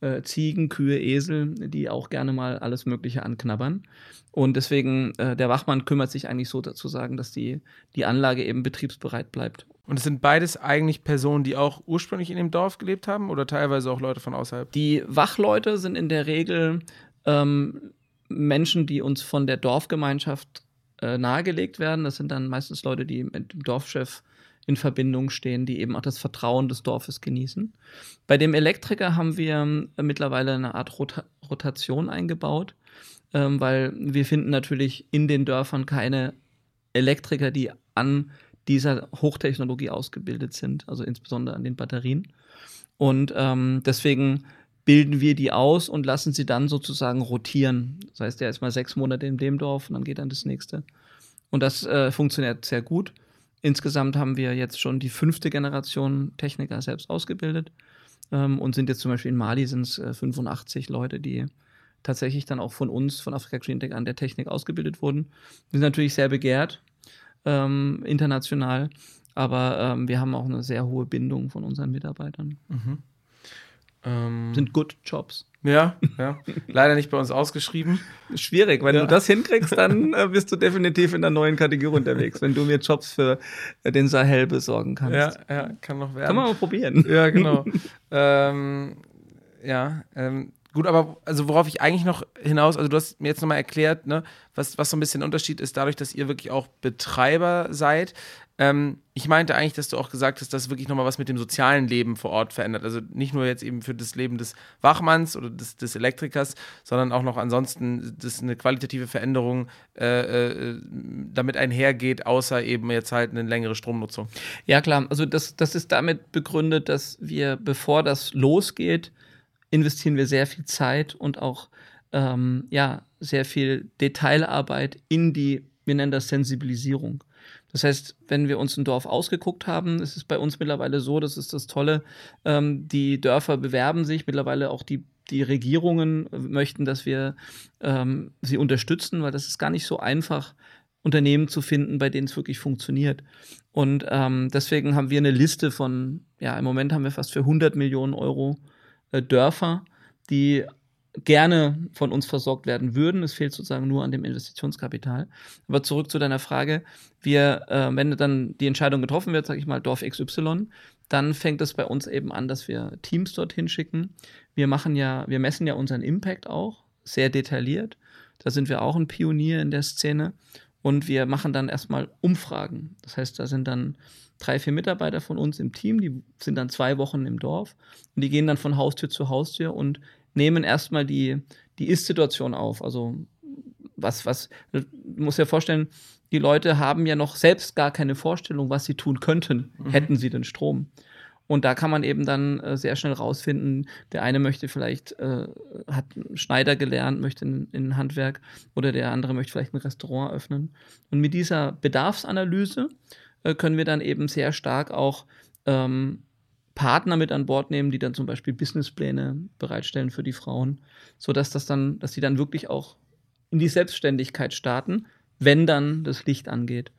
Speaker 4: äh, Ziegen, Kühe, Esel, die auch gerne mal alles Mögliche anknabbern. Und deswegen, äh, der Wachmann kümmert sich eigentlich so dazu sagen, dass die, die Anlage eben betriebsbereit bleibt.
Speaker 3: Und es sind beides eigentlich Personen, die auch ursprünglich in dem Dorf gelebt haben oder teilweise auch Leute von außerhalb?
Speaker 4: Die Wachleute sind in der Regel ähm, Menschen, die uns von der Dorfgemeinschaft äh, nahegelegt werden. Das sind dann meistens Leute, die mit dem Dorfchef in Verbindung stehen, die eben auch das Vertrauen des Dorfes genießen. Bei dem Elektriker haben wir äh, mittlerweile eine Art Rota Rotation eingebaut, ähm, weil wir finden natürlich in den Dörfern keine Elektriker, die an dieser Hochtechnologie ausgebildet sind, also insbesondere an den Batterien. Und ähm, deswegen bilden wir die aus und lassen sie dann sozusagen rotieren. Das heißt, er ist mal sechs Monate in dem Dorf und dann geht dann das nächste. Und das äh, funktioniert sehr gut. Insgesamt haben wir jetzt schon die fünfte Generation Techniker selbst ausgebildet ähm, und sind jetzt zum Beispiel in Mali sind es äh, 85 Leute, die tatsächlich dann auch von uns, von Afrika Green Tech an der Technik ausgebildet wurden. Wir sind natürlich sehr begehrt ähm, international, aber ähm, wir haben auch eine sehr hohe Bindung von unseren Mitarbeitern. Mhm.
Speaker 3: Ähm,
Speaker 4: sind Good Jobs.
Speaker 3: Ja, ja. Leider nicht bei uns ausgeschrieben.
Speaker 4: Schwierig. Wenn ja. du das hinkriegst, dann äh, bist du definitiv in der neuen Kategorie unterwegs, wenn du mir Jobs für äh, den Sahel besorgen kannst.
Speaker 3: Ja, ja, kann noch werden.
Speaker 4: Kann man mal probieren.
Speaker 3: Ja, genau. ähm, ja, ähm, Gut, aber also worauf ich eigentlich noch hinaus, also du hast mir jetzt nochmal erklärt, ne, was, was so ein bisschen Unterschied ist, dadurch, dass ihr wirklich auch Betreiber seid. Ähm, ich meinte eigentlich, dass du auch gesagt hast, dass wirklich nochmal was mit dem sozialen Leben vor Ort verändert. Also nicht nur jetzt eben für das Leben des Wachmanns oder des, des Elektrikers, sondern auch noch ansonsten, dass eine qualitative Veränderung äh, äh, damit einhergeht, außer eben jetzt halt eine längere Stromnutzung.
Speaker 4: Ja, klar. Also das, das ist damit begründet, dass wir, bevor das losgeht, investieren wir sehr viel Zeit und auch ähm, ja, sehr viel Detailarbeit in die, wir nennen das Sensibilisierung. Das heißt, wenn wir uns ein Dorf ausgeguckt haben, ist es bei uns mittlerweile so, das ist das Tolle, ähm, die Dörfer bewerben sich, mittlerweile auch die, die Regierungen möchten, dass wir ähm, sie unterstützen, weil das ist gar nicht so einfach, Unternehmen zu finden, bei denen es wirklich funktioniert. Und ähm, deswegen haben wir eine Liste von, ja, im Moment haben wir fast für 100 Millionen Euro äh, Dörfer, die gerne von uns versorgt werden würden. Es fehlt sozusagen nur an dem Investitionskapital. Aber zurück zu deiner Frage. Wir, äh, wenn dann die Entscheidung getroffen wird, sage ich mal, Dorf XY, dann fängt es bei uns eben an, dass wir Teams dorthin schicken. Wir machen ja, wir messen ja unseren Impact auch sehr detailliert. Da sind wir auch ein Pionier in der Szene. Und wir machen dann erstmal Umfragen. Das heißt, da sind dann drei, vier Mitarbeiter von uns im Team, die sind dann zwei Wochen im Dorf und die gehen dann von Haustür zu Haustür und nehmen erstmal die, die Ist-Situation auf. Also was, was, du musst dir vorstellen, die Leute haben ja noch selbst gar keine Vorstellung, was sie tun könnten, mhm. hätten sie den Strom. Und da kann man eben dann äh, sehr schnell rausfinden, der eine möchte vielleicht, äh, hat Schneider gelernt, möchte in, in Handwerk oder der andere möchte vielleicht ein Restaurant öffnen. Und mit dieser Bedarfsanalyse äh, können wir dann eben sehr stark auch ähm, Partner mit an Bord nehmen, die dann zum Beispiel Businesspläne bereitstellen für die Frauen, sodass das dann, dass sie dann wirklich auch in die Selbstständigkeit starten, wenn dann das Licht angeht.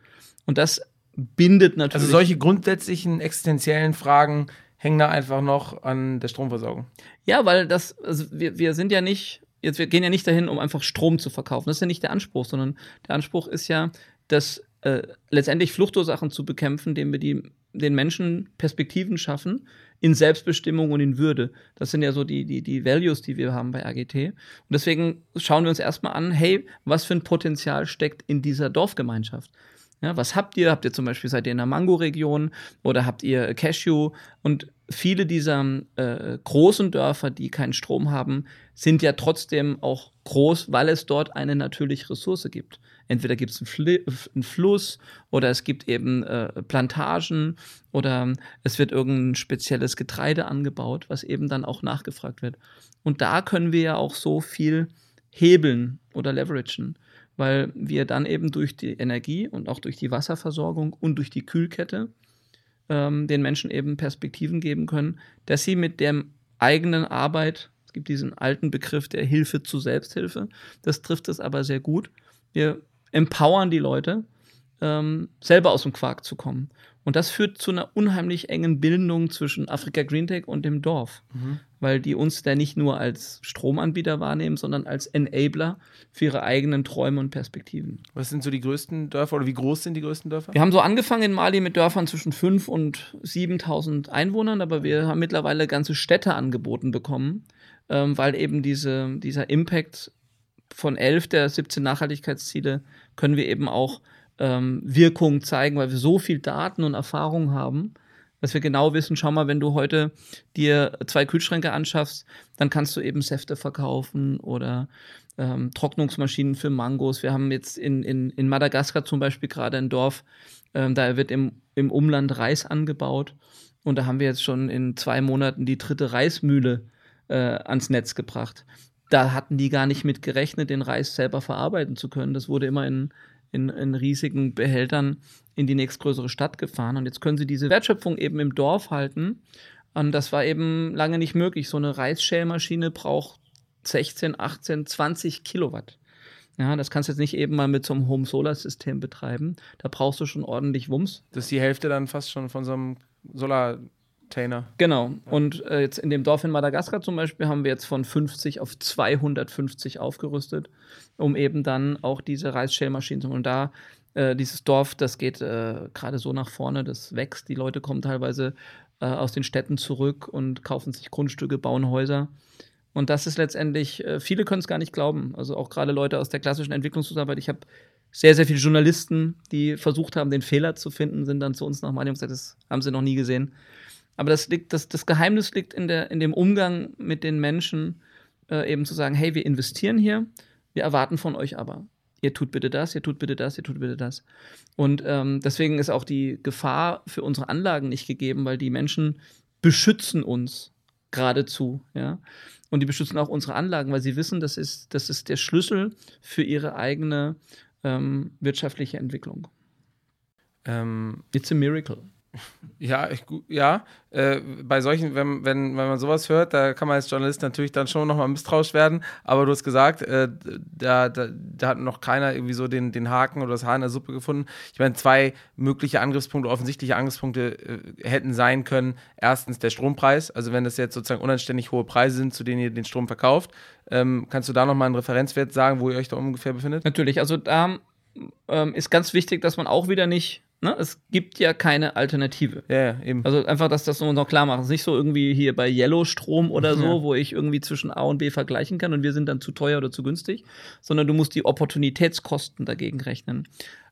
Speaker 4: Und das bindet natürlich.
Speaker 3: Also solche grundsätzlichen existenziellen Fragen hängen da einfach noch an der Stromversorgung.
Speaker 4: Ja, weil das, also wir, wir sind ja nicht, jetzt wir gehen ja nicht dahin, um einfach Strom zu verkaufen. Das ist ja nicht der Anspruch, sondern der Anspruch ist ja, dass äh, letztendlich Fluchtursachen zu bekämpfen, indem wir die den Menschen Perspektiven schaffen in Selbstbestimmung und in Würde. Das sind ja so die, die, die Values, die wir haben bei AGT. Und deswegen schauen wir uns erstmal an, hey, was für ein Potenzial steckt in dieser Dorfgemeinschaft? Ja, was habt ihr? Habt ihr zum Beispiel, seid ihr in der Mango-Region oder habt ihr Cashew? Und viele dieser äh, großen Dörfer, die keinen Strom haben, sind ja trotzdem auch groß, weil es dort eine natürliche Ressource gibt. Entweder gibt es einen, einen, Fluss oder es gibt eben äh, Plantagen oder es wird irgendein spezielles Getreide angebaut, was eben dann auch nachgefragt wird. Und da können wir ja auch so viel hebeln oder leveragen weil wir dann eben durch die Energie und auch durch die Wasserversorgung und durch die Kühlkette ähm, den Menschen eben Perspektiven geben können, dass sie mit der eigenen Arbeit, es gibt diesen alten Begriff der Hilfe zu Selbsthilfe, das trifft es aber sehr gut. Wir empowern die Leute, ähm, selber aus dem Quark zu kommen. Und das führt zu einer unheimlich engen Bindung zwischen Afrika Greentech und dem Dorf, mhm. weil die uns da nicht nur als Stromanbieter wahrnehmen, sondern als Enabler für ihre eigenen Träume und Perspektiven.
Speaker 3: Was sind so die größten Dörfer oder wie groß sind die größten Dörfer?
Speaker 4: Wir haben so angefangen in Mali mit Dörfern zwischen 5.000 und 7.000 Einwohnern, aber wir haben mittlerweile ganze Städte angeboten bekommen, ähm, weil eben diese, dieser Impact von 11 der 17 Nachhaltigkeitsziele können wir eben auch ähm, Wirkung zeigen, weil wir so viel Daten und Erfahrung haben, dass wir genau wissen, schau mal, wenn du heute dir zwei Kühlschränke anschaffst, dann kannst du eben Säfte verkaufen oder ähm, Trocknungsmaschinen für Mangos. Wir haben jetzt in, in, in Madagaskar zum Beispiel gerade ein Dorf, ähm, da wird im, im Umland Reis angebaut und da haben wir jetzt schon in zwei Monaten die dritte Reismühle äh, ans Netz gebracht. Da hatten die gar nicht mit gerechnet, den Reis selber verarbeiten zu können. Das wurde immer in in, in riesigen Behältern in die nächstgrößere Stadt gefahren. Und jetzt können sie diese Wertschöpfung eben im Dorf halten. Und das war eben lange nicht möglich. So eine Reisschälmaschine braucht 16, 18, 20 Kilowatt. Ja, das kannst du jetzt nicht eben mal mit so einem Home-Solar-System betreiben. Da brauchst du schon ordentlich Wumms.
Speaker 3: Das ist die Hälfte dann fast schon von so einem Solar- Tainer.
Speaker 4: Genau. Und äh, jetzt in dem Dorf in Madagaskar zum Beispiel haben wir jetzt von 50 auf 250 aufgerüstet, um eben dann auch diese Reisschälmaschinen zu machen. Und da, äh, dieses Dorf, das geht äh, gerade so nach vorne, das wächst. Die Leute kommen teilweise äh, aus den Städten zurück und kaufen sich Grundstücke, bauen Häuser. Und das ist letztendlich, äh, viele können es gar nicht glauben. Also auch gerade Leute aus der klassischen Entwicklungszusammenarbeit. Ich habe sehr, sehr viele Journalisten, die versucht haben, den Fehler zu finden, sind dann zu uns nach und gesagt, das haben sie noch nie gesehen. Aber das, liegt, das, das Geheimnis liegt in, der, in dem Umgang mit den Menschen, äh, eben zu sagen, hey, wir investieren hier, wir erwarten von euch aber. Ihr tut bitte das, ihr tut bitte das, ihr tut bitte das. Und ähm, deswegen ist auch die Gefahr für unsere Anlagen nicht gegeben, weil die Menschen beschützen uns geradezu, ja. Und die beschützen auch unsere Anlagen, weil sie wissen, das ist, das ist der Schlüssel für ihre eigene ähm, wirtschaftliche Entwicklung. Ähm, It's a miracle.
Speaker 3: Ja, ich, ja. Äh, bei solchen, wenn, wenn, wenn man sowas hört, da kann man als Journalist natürlich dann schon nochmal misstrauisch werden. Aber du hast gesagt, äh, da, da, da, hat noch keiner irgendwie so den, den Haken oder das Haar in der Suppe gefunden. Ich meine, zwei mögliche Angriffspunkte, offensichtliche Angriffspunkte äh, hätten sein können. Erstens der Strompreis. Also, wenn das jetzt sozusagen unanständig hohe Preise sind, zu denen ihr den Strom verkauft, ähm, kannst du da nochmal einen Referenzwert sagen, wo ihr euch da ungefähr befindet?
Speaker 4: Natürlich. Also, da ähm, ist ganz wichtig, dass man auch wieder nicht Ne? Es gibt ja keine Alternative.
Speaker 3: Ja, eben.
Speaker 4: Also einfach, dass das noch klar machen. Es ist nicht so irgendwie hier bei Yellow-Strom oder so, ja. wo ich irgendwie zwischen A und B vergleichen kann und wir sind dann zu teuer oder zu günstig, sondern du musst die Opportunitätskosten dagegen rechnen.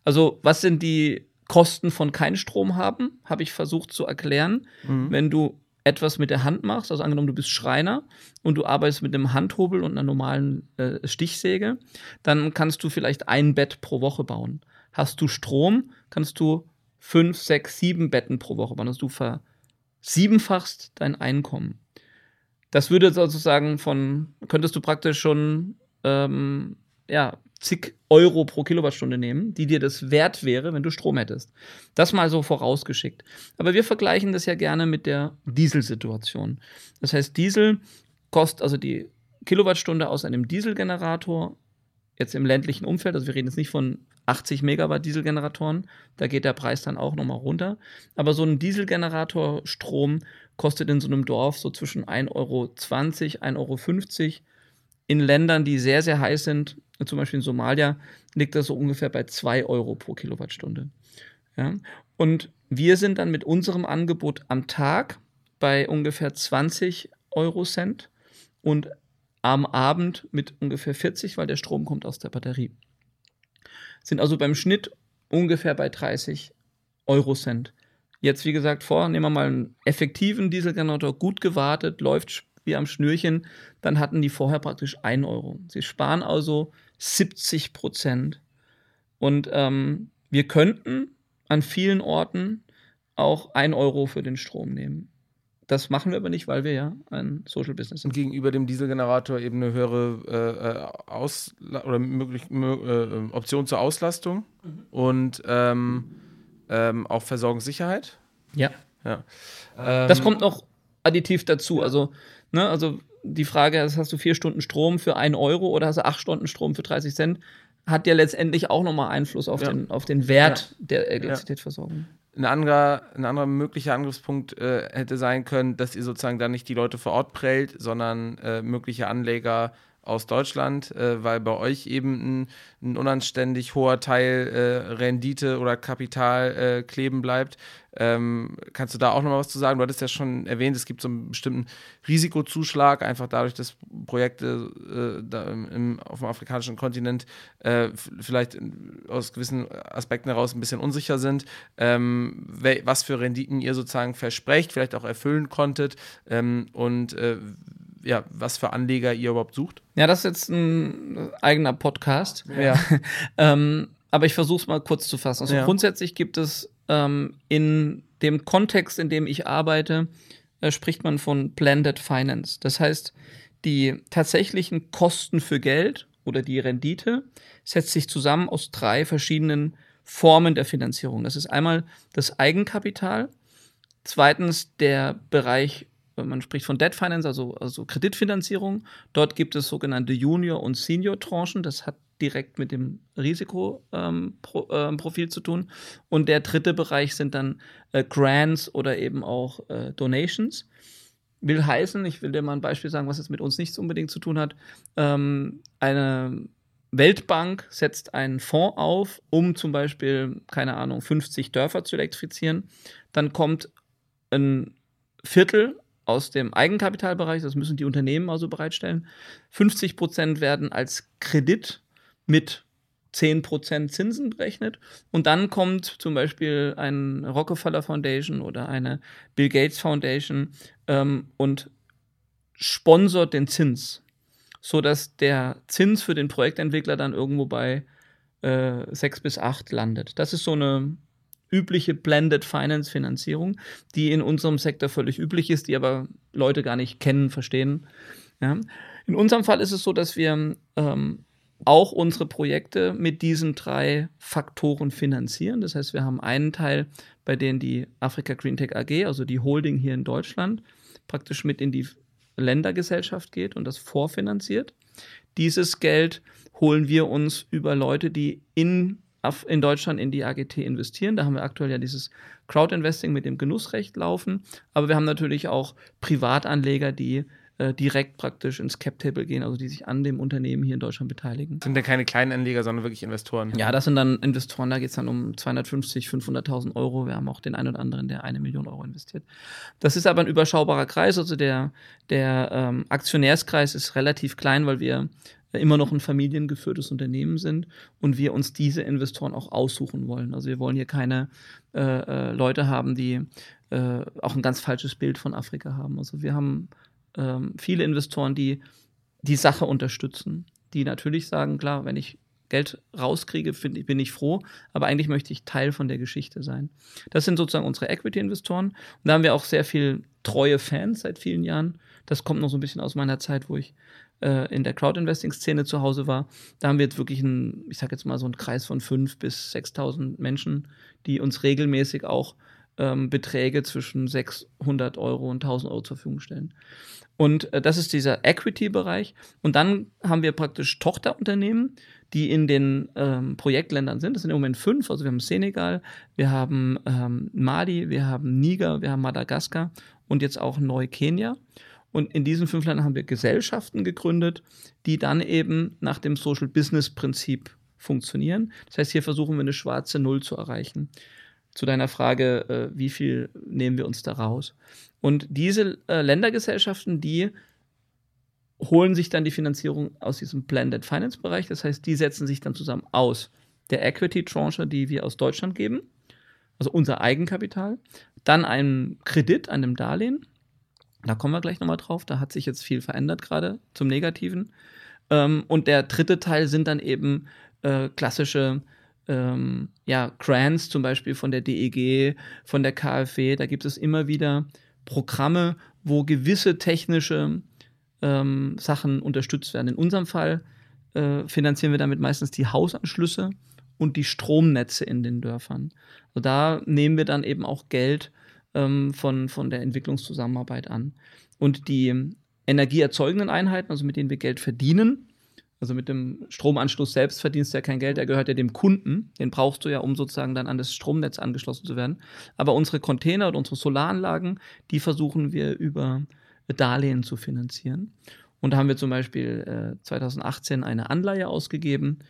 Speaker 4: Also, was sind die Kosten von kein Strom haben, habe ich versucht zu erklären. Mhm. Wenn du etwas mit der Hand machst, also angenommen, du bist Schreiner und du arbeitest mit einem Handhobel und einer normalen äh, Stichsäge, dann kannst du vielleicht ein Bett pro Woche bauen. Hast du Strom, kannst du fünf, sechs, sieben Betten pro Woche bauen. Also du versiebenfachst dein Einkommen. Das würde sozusagen von, könntest du praktisch schon, ähm, ja, zig Euro pro Kilowattstunde nehmen, die dir das wert wäre, wenn du Strom hättest. Das mal so vorausgeschickt. Aber wir vergleichen das ja gerne mit der Dieselsituation. Das heißt, Diesel kostet, also die Kilowattstunde aus einem Dieselgenerator, jetzt im ländlichen Umfeld, also wir reden jetzt nicht von 80 Megawatt Dieselgeneratoren. Da geht der Preis dann auch nochmal runter. Aber so ein Dieselgenerator Strom kostet in so einem Dorf so zwischen 1,20 Euro, 1,50 Euro. In Ländern, die sehr, sehr heiß sind, zum Beispiel in Somalia, liegt das so ungefähr bei 2 Euro pro Kilowattstunde. Ja? Und wir sind dann mit unserem Angebot am Tag bei ungefähr 20 Euro Cent und am Abend mit ungefähr 40, weil der Strom kommt aus der Batterie. Sind also beim Schnitt ungefähr bei 30 Euro Cent. Jetzt, wie gesagt, vor, nehmen wir mal einen effektiven Dieselgenerator, gut gewartet, läuft wie am Schnürchen, dann hatten die vorher praktisch 1 Euro. Sie sparen also 70 Prozent. Und ähm, wir könnten an vielen Orten auch 1 Euro für den Strom nehmen. Das machen wir aber nicht, weil wir ja ein Social Business sind.
Speaker 3: Und gegenüber dem Dieselgenerator eben eine höhere äh, äh Aus oder möglich, äh, Option zur Auslastung mhm. und ähm, ähm, auch Versorgungssicherheit.
Speaker 4: Ja. ja. Ähm, das kommt noch additiv dazu. Also, ne, also die Frage ist, hast du vier Stunden Strom für einen Euro oder hast du acht Stunden Strom für 30 Cent? Hat ja letztendlich auch nochmal Einfluss auf, ja. den, auf den Wert ja. der Elektrizitätsversorgung.
Speaker 3: Ein anderer, ein anderer möglicher Angriffspunkt äh, hätte sein können, dass ihr sozusagen dann nicht die Leute vor Ort prellt, sondern äh, mögliche Anleger aus Deutschland, äh, weil bei euch eben ein, ein unanständig hoher Teil äh, Rendite oder Kapital äh, kleben bleibt. Ähm, kannst du da auch noch mal was zu sagen? Du hattest ja schon erwähnt, es gibt so einen bestimmten Risikozuschlag, einfach dadurch, dass Projekte äh, da im, auf dem afrikanischen Kontinent äh, vielleicht aus gewissen Aspekten heraus ein bisschen unsicher sind. Ähm, was für Renditen ihr sozusagen versprecht, vielleicht auch erfüllen konntet ähm, und äh, ja, was für Anleger ihr überhaupt sucht?
Speaker 4: Ja, das ist jetzt ein eigener Podcast. Ja. ähm, aber ich versuche es mal kurz zu fassen. Also ja. grundsätzlich gibt es ähm, in dem Kontext, in dem ich arbeite, äh, spricht man von Blended Finance. Das heißt, die tatsächlichen Kosten für Geld oder die Rendite setzt sich zusammen aus drei verschiedenen Formen der Finanzierung. Das ist einmal das Eigenkapital, zweitens der Bereich man spricht von Debt Finance, also, also Kreditfinanzierung. Dort gibt es sogenannte Junior- und Senior-Tranchen. Das hat direkt mit dem Risikoprofil ähm, äh, zu tun. Und der dritte Bereich sind dann äh, Grants oder eben auch äh, Donations. Will heißen, ich will dir mal ein Beispiel sagen, was es mit uns nichts unbedingt zu tun hat. Ähm, eine Weltbank setzt einen Fonds auf, um zum Beispiel, keine Ahnung, 50 Dörfer zu elektrifizieren. Dann kommt ein Viertel aus dem Eigenkapitalbereich, das müssen die Unternehmen also bereitstellen. 50 Prozent werden als Kredit mit 10 Prozent Zinsen berechnet. Und dann kommt zum Beispiel ein Rockefeller Foundation oder eine Bill Gates Foundation ähm, und sponsort den Zins, sodass der Zins für den Projektentwickler dann irgendwo bei äh, 6 bis 8 landet. Das ist so eine übliche Blended Finance Finanzierung, die in unserem Sektor völlig üblich ist, die aber Leute gar nicht kennen, verstehen. Ja. In unserem Fall ist es so, dass wir ähm, auch unsere Projekte mit diesen drei Faktoren finanzieren. Das heißt, wir haben einen Teil, bei dem die Afrika Green Tech AG, also die Holding hier in Deutschland, praktisch mit in die Ländergesellschaft geht und das vorfinanziert. Dieses Geld holen wir uns über Leute, die in in Deutschland in die AGT investieren. Da haben wir aktuell ja dieses Crowd-Investing mit dem Genussrecht laufen. Aber wir haben natürlich auch Privatanleger, die äh, direkt praktisch ins Cap-Table gehen, also die sich an dem Unternehmen hier in Deutschland beteiligen.
Speaker 3: Das sind ja keine kleinen Anleger, sondern wirklich Investoren.
Speaker 4: Ja, das sind dann Investoren, da geht es dann um 250, 500.000 Euro. Wir haben auch den einen oder anderen, der eine Million Euro investiert. Das ist aber ein überschaubarer Kreis, also der, der ähm, Aktionärskreis ist relativ klein, weil wir immer noch ein familiengeführtes Unternehmen sind und wir uns diese Investoren auch aussuchen wollen. Also wir wollen hier keine äh, äh, Leute haben, die äh, auch ein ganz falsches Bild von Afrika haben. Also wir haben ähm, viele Investoren, die die Sache unterstützen, die natürlich sagen, klar, wenn ich Geld rauskriege, find, bin ich froh, aber eigentlich möchte ich Teil von der Geschichte sein. Das sind sozusagen unsere Equity-Investoren. Und da haben wir auch sehr viel treue Fans seit vielen Jahren. Das kommt noch so ein bisschen aus meiner Zeit, wo ich äh, in der Crowd-Investing-Szene zu Hause war. Da haben wir jetzt wirklich einen, ich sag jetzt mal so einen Kreis von 5.000 bis 6.000 Menschen, die uns regelmäßig auch ähm, Beträge zwischen 600 Euro und 1000 Euro zur Verfügung stellen. Und äh, das ist dieser Equity-Bereich. Und dann haben wir praktisch Tochterunternehmen, die in den ähm, Projektländern sind. Das sind im Moment fünf. Also wir haben Senegal, wir haben ähm, Mali, wir haben Niger, wir haben Madagaskar und jetzt auch Neu-Kenia. Und in diesen fünf Ländern haben wir Gesellschaften gegründet, die dann eben nach dem Social Business Prinzip funktionieren. Das heißt, hier versuchen wir eine schwarze Null zu erreichen. Zu deiner Frage, äh, wie viel nehmen wir uns da raus? Und diese äh, Ländergesellschaften, die holen sich dann die Finanzierung aus diesem Blended Finance Bereich. Das heißt, die setzen sich dann zusammen aus der Equity Tranche, die wir aus Deutschland geben, also unser Eigenkapital, dann einem Kredit, einem Darlehen. Da kommen wir gleich nochmal drauf. Da hat sich jetzt viel verändert gerade zum Negativen. Ähm, und der dritte Teil sind dann eben äh, klassische ähm, ja, Grants, zum Beispiel von der DEG, von der KfW. Da gibt es immer wieder Programme, wo gewisse technische ähm, Sachen unterstützt werden. In unserem Fall äh, finanzieren wir damit meistens die Hausanschlüsse und die Stromnetze in den Dörfern. Also da nehmen wir dann eben auch Geld ähm, von, von der Entwicklungszusammenarbeit an. Und die energieerzeugenden Einheiten, also mit denen wir Geld verdienen, also mit dem Stromanschluss selbst verdienst du ja kein Geld, der gehört ja dem Kunden. Den brauchst du ja, um sozusagen dann an das Stromnetz angeschlossen zu werden. Aber unsere Container und unsere Solaranlagen, die versuchen wir über Darlehen zu finanzieren. Und da haben wir zum Beispiel äh, 2018 eine Anleihe ausgegeben,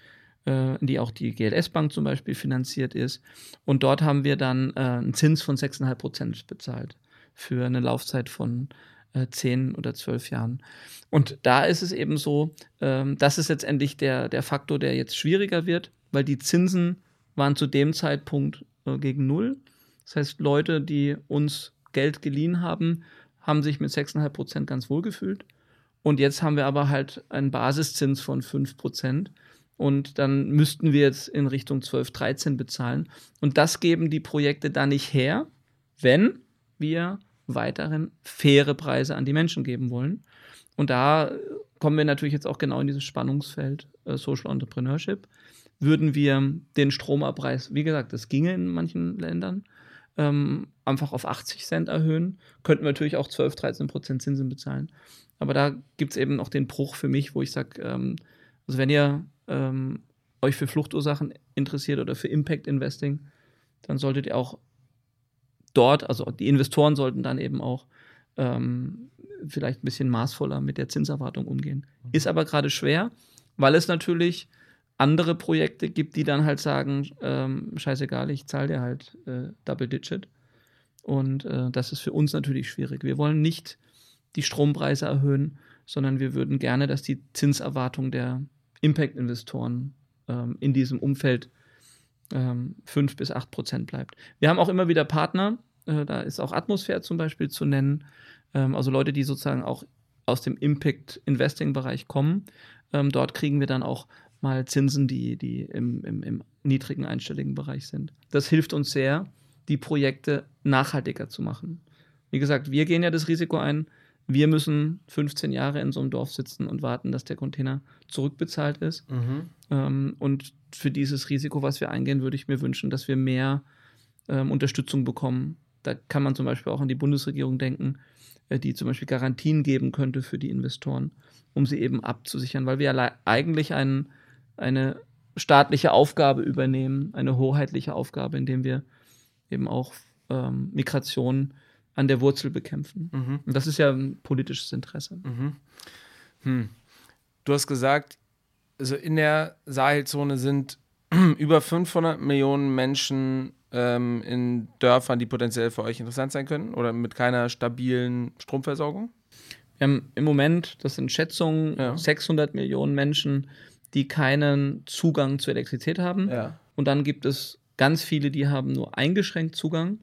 Speaker 4: äh, die auch die GLS-Bank zum Beispiel finanziert ist. Und dort haben wir dann äh, einen Zins von 6,5 Prozent bezahlt für eine Laufzeit von äh, 10 oder 12 Jahren. Und da ist es eben so, ähm, das ist letztendlich der, der Faktor, der jetzt schwieriger wird, weil die Zinsen waren zu dem Zeitpunkt äh, gegen Null. Das heißt, Leute, die uns Geld geliehen haben, haben sich mit 6,5 Prozent ganz wohl gefühlt. Und jetzt haben wir aber halt einen Basiszins von 5 Prozent. Und dann müssten wir jetzt in Richtung 12, 13 bezahlen. Und das geben die Projekte dann nicht her, wenn wir weiterhin faire Preise an die Menschen geben wollen. Und da kommen wir natürlich jetzt auch genau in dieses Spannungsfeld äh, Social Entrepreneurship. Würden wir den Stromabpreis, wie gesagt, das ginge in manchen Ländern, ähm, einfach auf 80 Cent erhöhen, könnten wir natürlich auch 12, 13 Prozent Zinsen bezahlen. Aber da gibt es eben auch den Bruch für mich, wo ich sage, ähm, also wenn ihr ähm, euch für Fluchtursachen interessiert oder für Impact Investing, dann solltet ihr auch dort, also die Investoren sollten dann eben auch ähm, vielleicht ein bisschen maßvoller mit der Zinserwartung umgehen. Mhm. Ist aber gerade schwer, weil es natürlich andere Projekte gibt, die dann halt sagen, ähm, scheißegal, ich zahle dir halt äh, Double Digit. Und äh, das ist für uns natürlich schwierig. Wir wollen nicht die Strompreise erhöhen, sondern wir würden gerne, dass die Zinserwartung der Impact-Investoren ähm, in diesem Umfeld ähm, 5 bis 8 Prozent bleibt. Wir haben auch immer wieder Partner, äh, da ist auch Atmosphäre zum Beispiel zu nennen, ähm, also Leute, die sozusagen auch aus dem Impact-Investing-Bereich kommen. Ähm, dort kriegen wir dann auch mal Zinsen, die, die im, im, im niedrigen einstelligen Bereich sind. Das hilft uns sehr, die Projekte nachhaltiger zu machen. Wie gesagt, wir gehen ja das Risiko ein, wir müssen 15 Jahre in so einem Dorf sitzen und warten, dass der Container zurückbezahlt ist. Mhm. Ähm, und für dieses Risiko, was wir eingehen, würde ich mir wünschen, dass wir mehr ähm, Unterstützung bekommen. Da kann man zum Beispiel auch an die Bundesregierung denken, äh, die zum Beispiel Garantien geben könnte für die Investoren, um sie eben abzusichern, weil wir ja eigentlich einen eine staatliche Aufgabe übernehmen, eine hoheitliche Aufgabe, indem wir eben auch ähm, Migration an der Wurzel bekämpfen. Mhm. Und das ist ja ein politisches Interesse. Mhm.
Speaker 3: Hm. Du hast gesagt, also in der Sahelzone sind über 500 Millionen Menschen ähm, in Dörfern, die potenziell für euch interessant sein können oder mit keiner stabilen Stromversorgung?
Speaker 4: Wir haben im Moment, das sind Schätzungen, ja. 600 Millionen Menschen, die keinen Zugang zur Elektrizität haben. Ja. Und dann gibt es ganz viele, die haben nur eingeschränkt Zugang.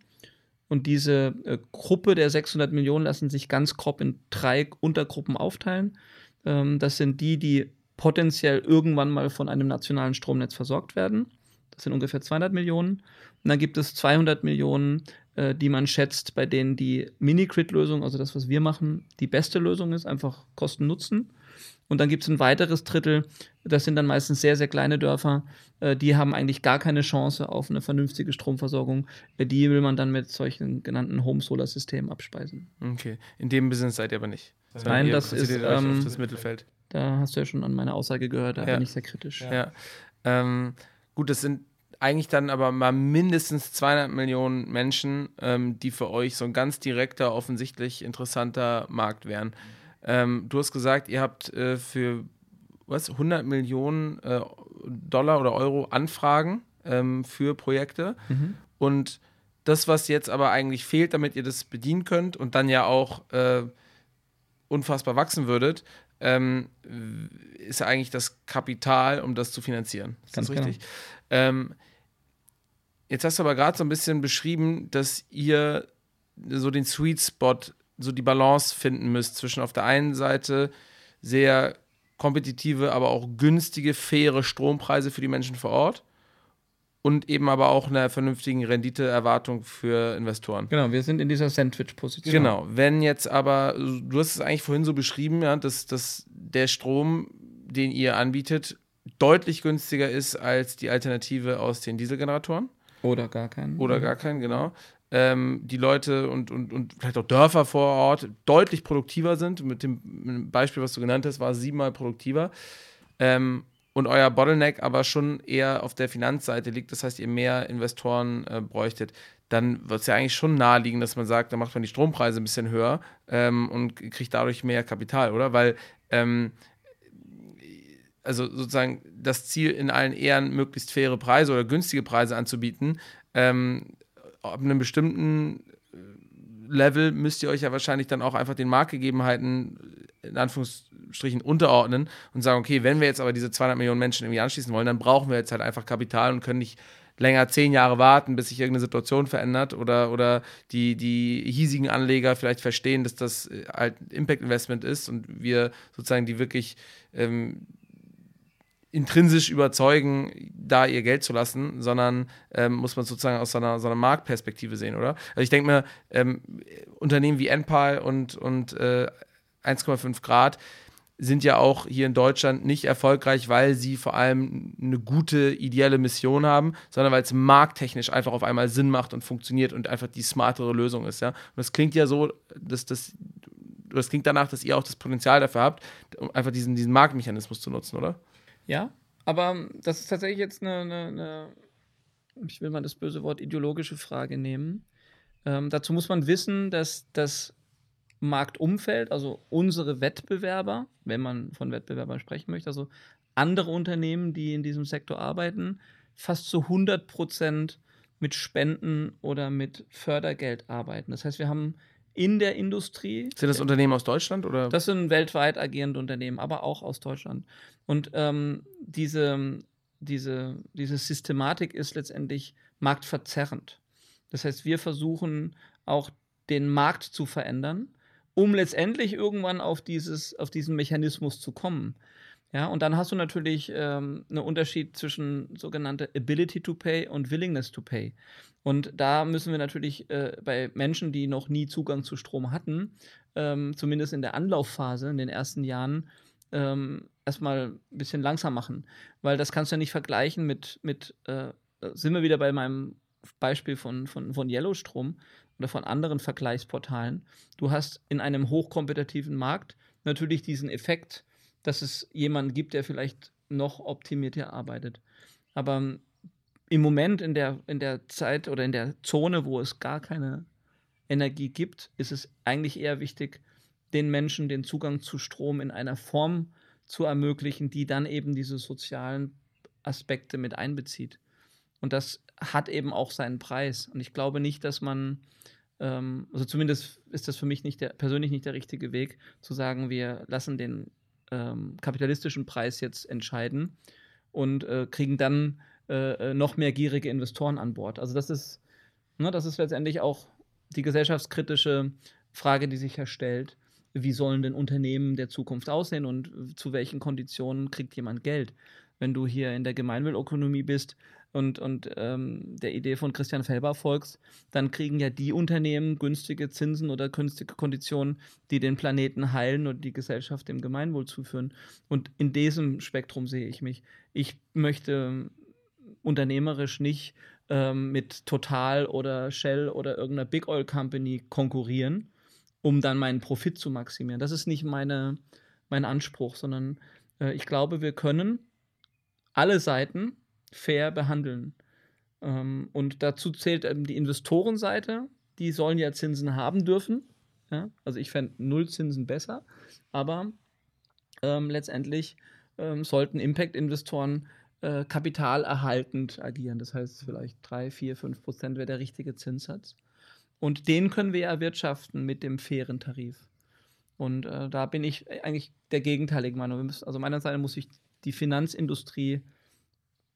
Speaker 4: Und diese äh, Gruppe der 600 Millionen lassen sich ganz grob in drei Untergruppen aufteilen. Ähm, das sind die, die potenziell irgendwann mal von einem nationalen Stromnetz versorgt werden. Das sind ungefähr 200 Millionen. Und dann gibt es 200 Millionen, äh, die man schätzt, bei denen die Mini-Grid-Lösung, also das, was wir machen, die beste Lösung ist, einfach Kosten-Nutzen. Und dann gibt es ein weiteres Drittel, das sind dann meistens sehr, sehr kleine Dörfer, äh, die haben eigentlich gar keine Chance auf eine vernünftige Stromversorgung. Äh, die will man dann mit solchen genannten Home-Solar-Systemen abspeisen.
Speaker 3: Okay, in dem Business seid ihr aber nicht.
Speaker 4: Nein, das ist ähm,
Speaker 3: das Mittelfeld.
Speaker 4: Da hast du ja schon an meine Aussage gehört, da ja. bin ich sehr kritisch.
Speaker 3: Ja. ja. Ähm, gut, das sind eigentlich dann aber mal mindestens 200 Millionen Menschen, ähm, die für euch so ein ganz direkter, offensichtlich interessanter Markt wären. Ähm, du hast gesagt, ihr habt äh, für was 100 Millionen äh, Dollar oder Euro Anfragen ähm, für Projekte. Mhm. Und das, was jetzt aber eigentlich fehlt, damit ihr das bedienen könnt und dann ja auch äh, unfassbar wachsen würdet, ähm, ist ja eigentlich das Kapital, um das zu finanzieren. Ist Ganz das richtig? Genau. Ähm, jetzt hast du aber gerade so ein bisschen beschrieben, dass ihr so den Sweet Spot, so die Balance finden müsst zwischen auf der einen Seite sehr kompetitive, aber auch günstige, faire Strompreise für die Menschen vor Ort und eben aber auch einer vernünftigen Renditeerwartung für Investoren.
Speaker 4: Genau, wir sind in dieser Sandwich-Position.
Speaker 3: Genau, wenn jetzt aber, du hast es eigentlich vorhin so beschrieben, ja, dass, dass der Strom, den ihr anbietet, deutlich günstiger ist als die Alternative aus den Dieselgeneratoren.
Speaker 4: Oder gar keinen.
Speaker 3: Oder gar keinen, genau. Ähm, die Leute und, und, und vielleicht auch Dörfer vor Ort deutlich produktiver sind. Mit dem Beispiel, was du genannt hast, war es siebenmal produktiver. Ähm, und euer Bottleneck aber schon eher auf der Finanzseite liegt, das heißt, ihr mehr Investoren äh, bräuchtet, dann wird es ja eigentlich schon naheliegen, dass man sagt, da macht man die Strompreise ein bisschen höher ähm, und kriegt dadurch mehr Kapital, oder? Weil, ähm, also sozusagen das Ziel in allen Ehren, möglichst faire Preise oder günstige Preise anzubieten, ähm, ab einem bestimmten Level müsst ihr euch ja wahrscheinlich dann auch einfach den Marktgegebenheiten in Anführungsstrichen unterordnen und sagen, okay, wenn wir jetzt aber diese 200 Millionen Menschen irgendwie anschließen wollen, dann brauchen wir jetzt halt einfach Kapital und können nicht länger zehn Jahre warten, bis sich irgendeine Situation verändert oder, oder die, die hiesigen Anleger vielleicht verstehen, dass das halt Impact Investment ist und wir sozusagen die wirklich ähm, intrinsisch überzeugen, da ihr Geld zu lassen, sondern ähm, muss man sozusagen aus so einer, so einer Marktperspektive sehen, oder? Also ich denke mir, ähm, Unternehmen wie Enpal und, und äh, 1,5 Grad sind ja auch hier in Deutschland nicht erfolgreich, weil sie vor allem eine gute, ideelle Mission haben, sondern weil es markttechnisch einfach auf einmal Sinn macht und funktioniert und einfach die smartere Lösung ist. Ja? Und das klingt ja so, dass das, das klingt danach, dass ihr auch das Potenzial dafür habt, um einfach diesen, diesen Marktmechanismus zu nutzen, oder?
Speaker 4: Ja, aber das ist tatsächlich jetzt eine, eine, eine ich will mal das böse Wort ideologische Frage nehmen. Ähm, dazu muss man wissen, dass das Marktumfeld, also unsere Wettbewerber, wenn man von Wettbewerbern sprechen möchte, also andere Unternehmen, die in diesem Sektor arbeiten, fast zu 100 Prozent mit Spenden oder mit Fördergeld arbeiten. Das heißt, wir haben in der Industrie.
Speaker 3: Sind das Unternehmen aus Deutschland oder?
Speaker 4: Das sind weltweit agierende Unternehmen, aber auch aus Deutschland. Und ähm, diese, diese, diese Systematik ist letztendlich marktverzerrend. Das heißt, wir versuchen auch den Markt zu verändern, um letztendlich irgendwann auf, dieses, auf diesen Mechanismus zu kommen. Ja, und dann hast du natürlich ähm, einen Unterschied zwischen sogenannte Ability to Pay und Willingness to Pay. Und da müssen wir natürlich äh, bei Menschen, die noch nie Zugang zu Strom hatten, ähm, zumindest in der Anlaufphase, in den ersten Jahren, ähm, erstmal ein bisschen langsam machen. Weil das kannst du ja nicht vergleichen mit, mit äh, sind wir wieder bei meinem Beispiel von, von, von Yellowstrom oder von anderen Vergleichsportalen. Du hast in einem hochkompetitiven Markt natürlich diesen Effekt, dass es jemanden gibt, der vielleicht noch optimierter arbeitet. Aber im Moment in der, in der Zeit oder in der Zone, wo es gar keine Energie gibt, ist es eigentlich eher wichtig, den Menschen den Zugang zu Strom in einer Form zu ermöglichen, die dann eben diese sozialen Aspekte mit einbezieht. Und das hat eben auch seinen Preis. Und ich glaube nicht, dass man, ähm, also zumindest ist das für mich nicht der, persönlich nicht der richtige Weg, zu sagen, wir lassen den ähm, kapitalistischen Preis jetzt entscheiden und äh, kriegen dann äh, äh, noch mehr gierige Investoren an Bord. Also das ist, ne, das ist letztendlich auch die gesellschaftskritische Frage, die sich ja stellt. Wie sollen denn Unternehmen der Zukunft aussehen und zu welchen Konditionen kriegt jemand Geld? Wenn du hier in der Gemeinwohlökonomie bist und, und ähm, der Idee von Christian Felber folgst, dann kriegen ja die Unternehmen günstige Zinsen oder günstige Konditionen, die den Planeten heilen und die Gesellschaft dem Gemeinwohl zuführen. Und in diesem Spektrum sehe ich mich. Ich möchte unternehmerisch nicht ähm, mit Total oder Shell oder irgendeiner Big Oil Company konkurrieren, um dann meinen Profit zu maximieren. Das ist nicht meine, mein Anspruch, sondern äh, ich glaube, wir können alle Seiten fair behandeln. Ähm, und dazu zählt eben die Investorenseite, die sollen ja Zinsen haben dürfen. Ja? Also ich fände Nullzinsen besser, aber ähm, letztendlich ähm, sollten Impact-Investoren äh, kapitalerhaltend agieren. Das heißt, vielleicht 3, 4, 5 Prozent wäre der richtige Zinssatz. Und den können wir erwirtschaften mit dem fairen Tarif. Und äh, da bin ich eigentlich der gegenteilige Meinung. Also meiner Seite muss sich die Finanzindustrie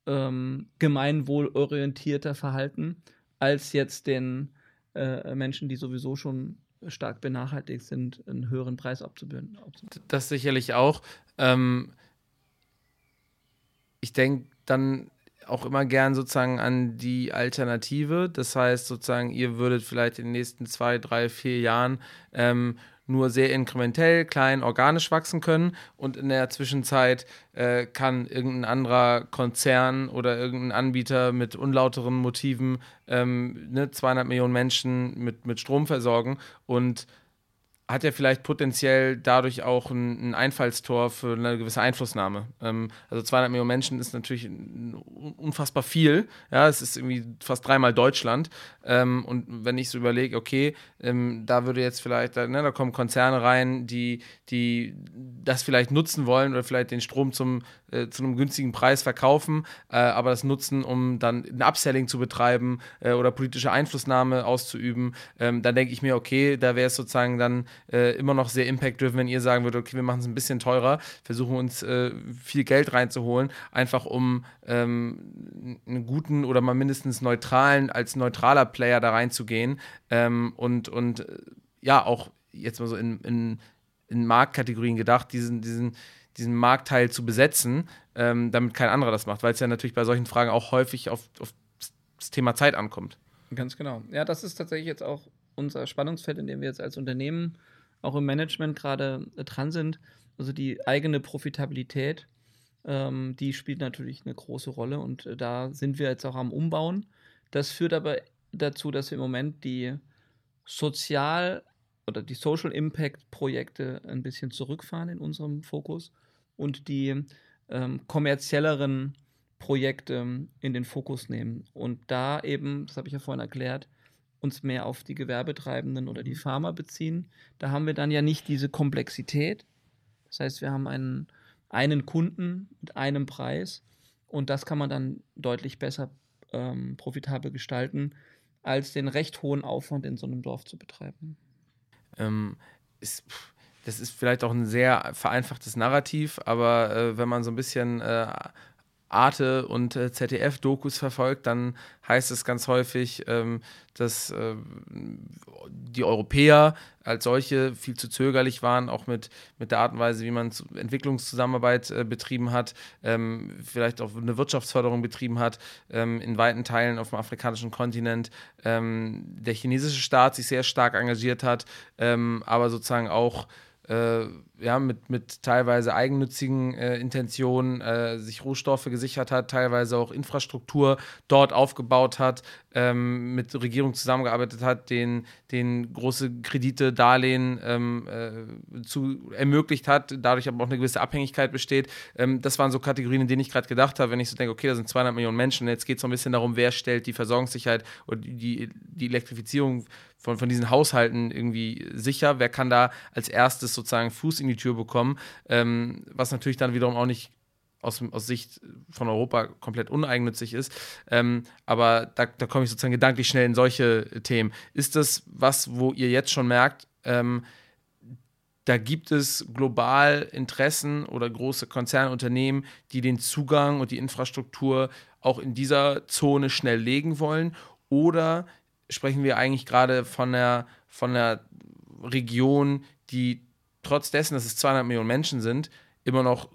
Speaker 4: ähm, gemeinwohlorientierter verhalten, als jetzt den äh, Menschen, die sowieso schon stark benachteiligt sind, einen höheren Preis abzubilden.
Speaker 3: Das sicherlich auch. Ähm, ich denke dann auch immer gern sozusagen an die Alternative. Das heißt sozusagen, ihr würdet vielleicht in den nächsten zwei, drei, vier Jahren ähm, nur sehr inkrementell, klein, organisch wachsen können. Und in der Zwischenzeit äh, kann irgendein anderer Konzern oder irgendein Anbieter mit unlauteren Motiven ähm, ne, 200 Millionen Menschen mit, mit Strom versorgen. Und hat er vielleicht potenziell dadurch auch ein, ein, Einfallstor für eine gewisse Einflussnahme. Ähm, also 200 Millionen Menschen ist natürlich unfassbar viel. Ja, es ist irgendwie fast dreimal Deutschland. Ähm, und wenn ich so überlege, okay, ähm, da würde jetzt vielleicht, da, ne, da kommen Konzerne rein, die, die das vielleicht nutzen wollen oder vielleicht den Strom zum, äh, zu einem günstigen Preis verkaufen, äh, aber das nutzen, um dann ein Upselling zu betreiben äh, oder politische Einflussnahme auszuüben, ähm, dann denke ich mir, okay, da wäre es sozusagen dann äh, immer noch sehr impact-driven, wenn ihr sagen würdet, okay, wir machen es ein bisschen teurer, versuchen uns äh, viel Geld reinzuholen, einfach um ähm, einen guten oder mal mindestens neutralen, als neutraler Player da reinzugehen ähm, und, und ja, auch jetzt mal so in, in, in Marktkategorien gedacht, diesen, diesen, diesen Marktteil zu besetzen, ähm, damit kein anderer das macht, weil es ja natürlich bei solchen Fragen auch häufig auf, auf das Thema Zeit ankommt.
Speaker 4: Ganz genau. Ja, das ist tatsächlich jetzt auch unser Spannungsfeld, in dem wir jetzt als Unternehmen auch im Management gerade äh, dran sind. Also die eigene Profitabilität, ähm, die spielt natürlich eine große Rolle und äh, da sind wir jetzt auch am Umbauen. Das führt aber dazu, dass wir im Moment die Sozial- oder die Social Impact Projekte ein bisschen zurückfahren in unserem Fokus und die ähm, kommerzielleren Projekte in den Fokus nehmen. Und da eben, das habe ich ja vorhin erklärt, uns mehr auf die Gewerbetreibenden oder die mhm. Pharma beziehen. Da haben wir dann ja nicht diese Komplexität. Das heißt, wir haben einen, einen Kunden mit einem Preis und das kann man dann deutlich besser ähm, profitabel gestalten, als den recht hohen Aufwand in so einem Dorf zu betreiben.
Speaker 3: Ähm, ist, das ist vielleicht auch ein sehr vereinfachtes Narrativ, aber äh, wenn man so ein bisschen äh, Arte und äh, ZDF-Dokus verfolgt, dann heißt es ganz häufig, ähm, dass äh, die Europäer als solche viel zu zögerlich waren, auch mit, mit der Art und Weise, wie man Entwicklungszusammenarbeit äh, betrieben hat, ähm, vielleicht auch eine Wirtschaftsförderung betrieben hat, ähm, in weiten Teilen auf dem afrikanischen Kontinent. Ähm, der chinesische Staat sich sehr stark engagiert hat, ähm, aber sozusagen auch äh, ja, mit, mit teilweise eigennützigen äh, Intentionen äh, sich Rohstoffe gesichert hat, teilweise auch Infrastruktur dort aufgebaut hat, ähm, mit Regierung zusammengearbeitet hat, den, den große Kredite, Darlehen ähm, äh, zu, ermöglicht hat, dadurch aber auch eine gewisse Abhängigkeit besteht. Ähm, das waren so Kategorien, in denen ich gerade gedacht habe, wenn ich so denke, okay, da sind 200 Millionen Menschen, jetzt geht es so ein bisschen darum, wer stellt die Versorgungssicherheit oder die, die Elektrifizierung von, von diesen Haushalten irgendwie sicher, wer kann da als erstes sozusagen Fuß in die Tür bekommen, ähm, was natürlich dann wiederum auch nicht aus, aus Sicht von Europa komplett uneigennützig ist. Ähm, aber da, da komme ich sozusagen gedanklich schnell in solche Themen. Ist das was, wo ihr jetzt schon merkt, ähm, da gibt es global Interessen oder große Konzernunternehmen, die den Zugang und die Infrastruktur auch in dieser Zone schnell legen wollen? Oder sprechen wir eigentlich gerade von einer, von einer Region, die trotz dessen, dass es 200 Millionen Menschen sind, immer noch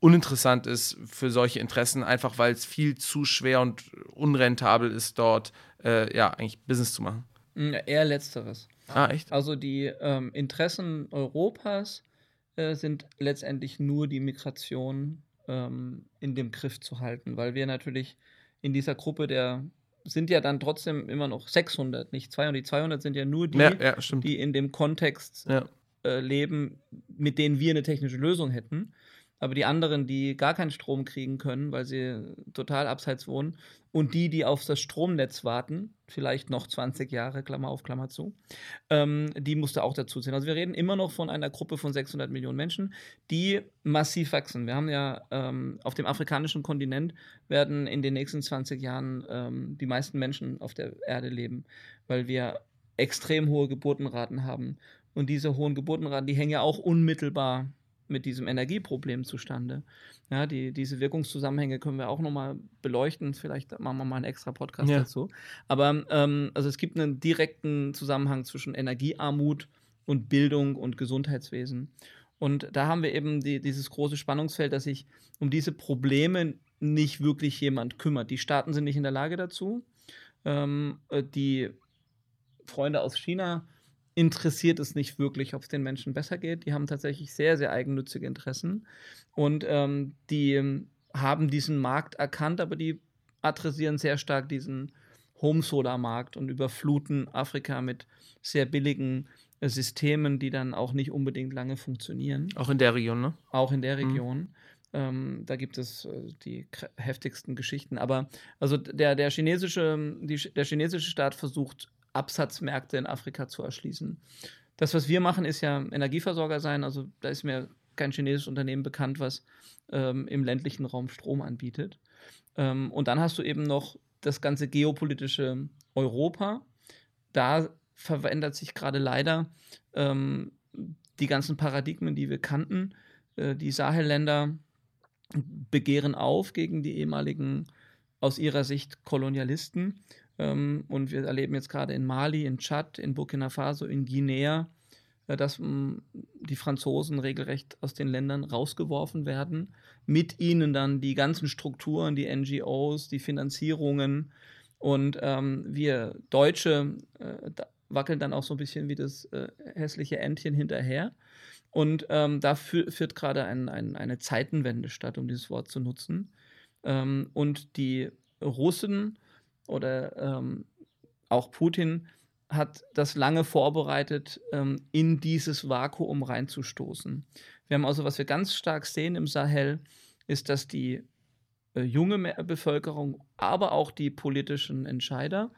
Speaker 3: uninteressant ist für solche Interessen, einfach weil es viel zu schwer und unrentabel ist, dort äh, ja eigentlich Business zu machen.
Speaker 4: Ja, eher letzteres.
Speaker 3: Ah, echt?
Speaker 4: Also die ähm, Interessen Europas äh, sind letztendlich nur die Migration ähm, in dem Griff zu halten, weil wir natürlich in dieser Gruppe der sind ja dann trotzdem immer noch 600, nicht 200. Die 200 sind ja nur die,
Speaker 3: ja, ja,
Speaker 4: die in dem Kontext. Äh, leben, mit denen wir eine technische Lösung hätten. Aber die anderen, die gar keinen Strom kriegen können, weil sie total abseits wohnen, und die, die auf das Stromnetz warten, vielleicht noch 20 Jahre, Klammer auf, Klammer zu, ähm, die musste auch dazu zählen. Also wir reden immer noch von einer Gruppe von 600 Millionen Menschen, die massiv wachsen. Wir haben ja ähm, auf dem afrikanischen Kontinent werden in den nächsten 20 Jahren ähm, die meisten Menschen auf der Erde leben, weil wir extrem hohe Geburtenraten haben. Und diese hohen Geburtenraten, die hängen ja auch unmittelbar mit diesem Energieproblem zustande. Ja, die, diese Wirkungszusammenhänge können wir auch nochmal beleuchten. Vielleicht machen wir mal einen extra Podcast ja. dazu. Aber ähm, also es gibt einen direkten Zusammenhang zwischen Energiearmut und Bildung und Gesundheitswesen. Und da haben wir eben die, dieses große Spannungsfeld, dass sich um diese Probleme nicht wirklich jemand kümmert. Die Staaten sind nicht in der Lage dazu. Ähm, äh, die Freunde aus China interessiert es nicht wirklich, ob es den Menschen besser geht. Die haben tatsächlich sehr, sehr eigennützige Interessen und ähm, die ähm, haben diesen Markt erkannt, aber die adressieren sehr stark diesen Home-Solar-Markt und überfluten Afrika mit sehr billigen äh, Systemen, die dann auch nicht unbedingt lange funktionieren.
Speaker 3: Auch in der Region, ne?
Speaker 4: Auch in der mhm. Region. Mhm. Ähm, da gibt es äh, die heftigsten Geschichten. Aber also der, der, chinesische, die, der chinesische Staat versucht Absatzmärkte in Afrika zu erschließen. Das, was wir machen, ist ja Energieversorger sein. Also da ist mir kein chinesisches Unternehmen bekannt, was ähm, im ländlichen Raum Strom anbietet. Ähm, und dann hast du eben noch das ganze geopolitische Europa. Da verändert sich gerade leider ähm, die ganzen Paradigmen, die wir kannten. Äh, die Sahelländer begehren auf gegen die ehemaligen, aus ihrer Sicht, Kolonialisten. Ähm, und wir erleben jetzt gerade in Mali, in Tschad, in Burkina Faso, in Guinea, äh, dass mm, die Franzosen regelrecht aus den Ländern rausgeworfen werden. Mit ihnen dann die ganzen Strukturen, die NGOs, die Finanzierungen. Und ähm, wir Deutsche äh, wackeln dann auch so ein bisschen wie das äh, hässliche Entchen hinterher. Und ähm, da führt gerade ein, ein, eine Zeitenwende statt, um dieses Wort zu nutzen. Ähm, und die Russen oder ähm, auch Putin hat das lange vorbereitet, ähm, in dieses Vakuum reinzustoßen. Wir haben also, was wir ganz stark sehen im Sahel, ist, dass die äh, junge Bevölkerung, aber auch die politischen Entscheider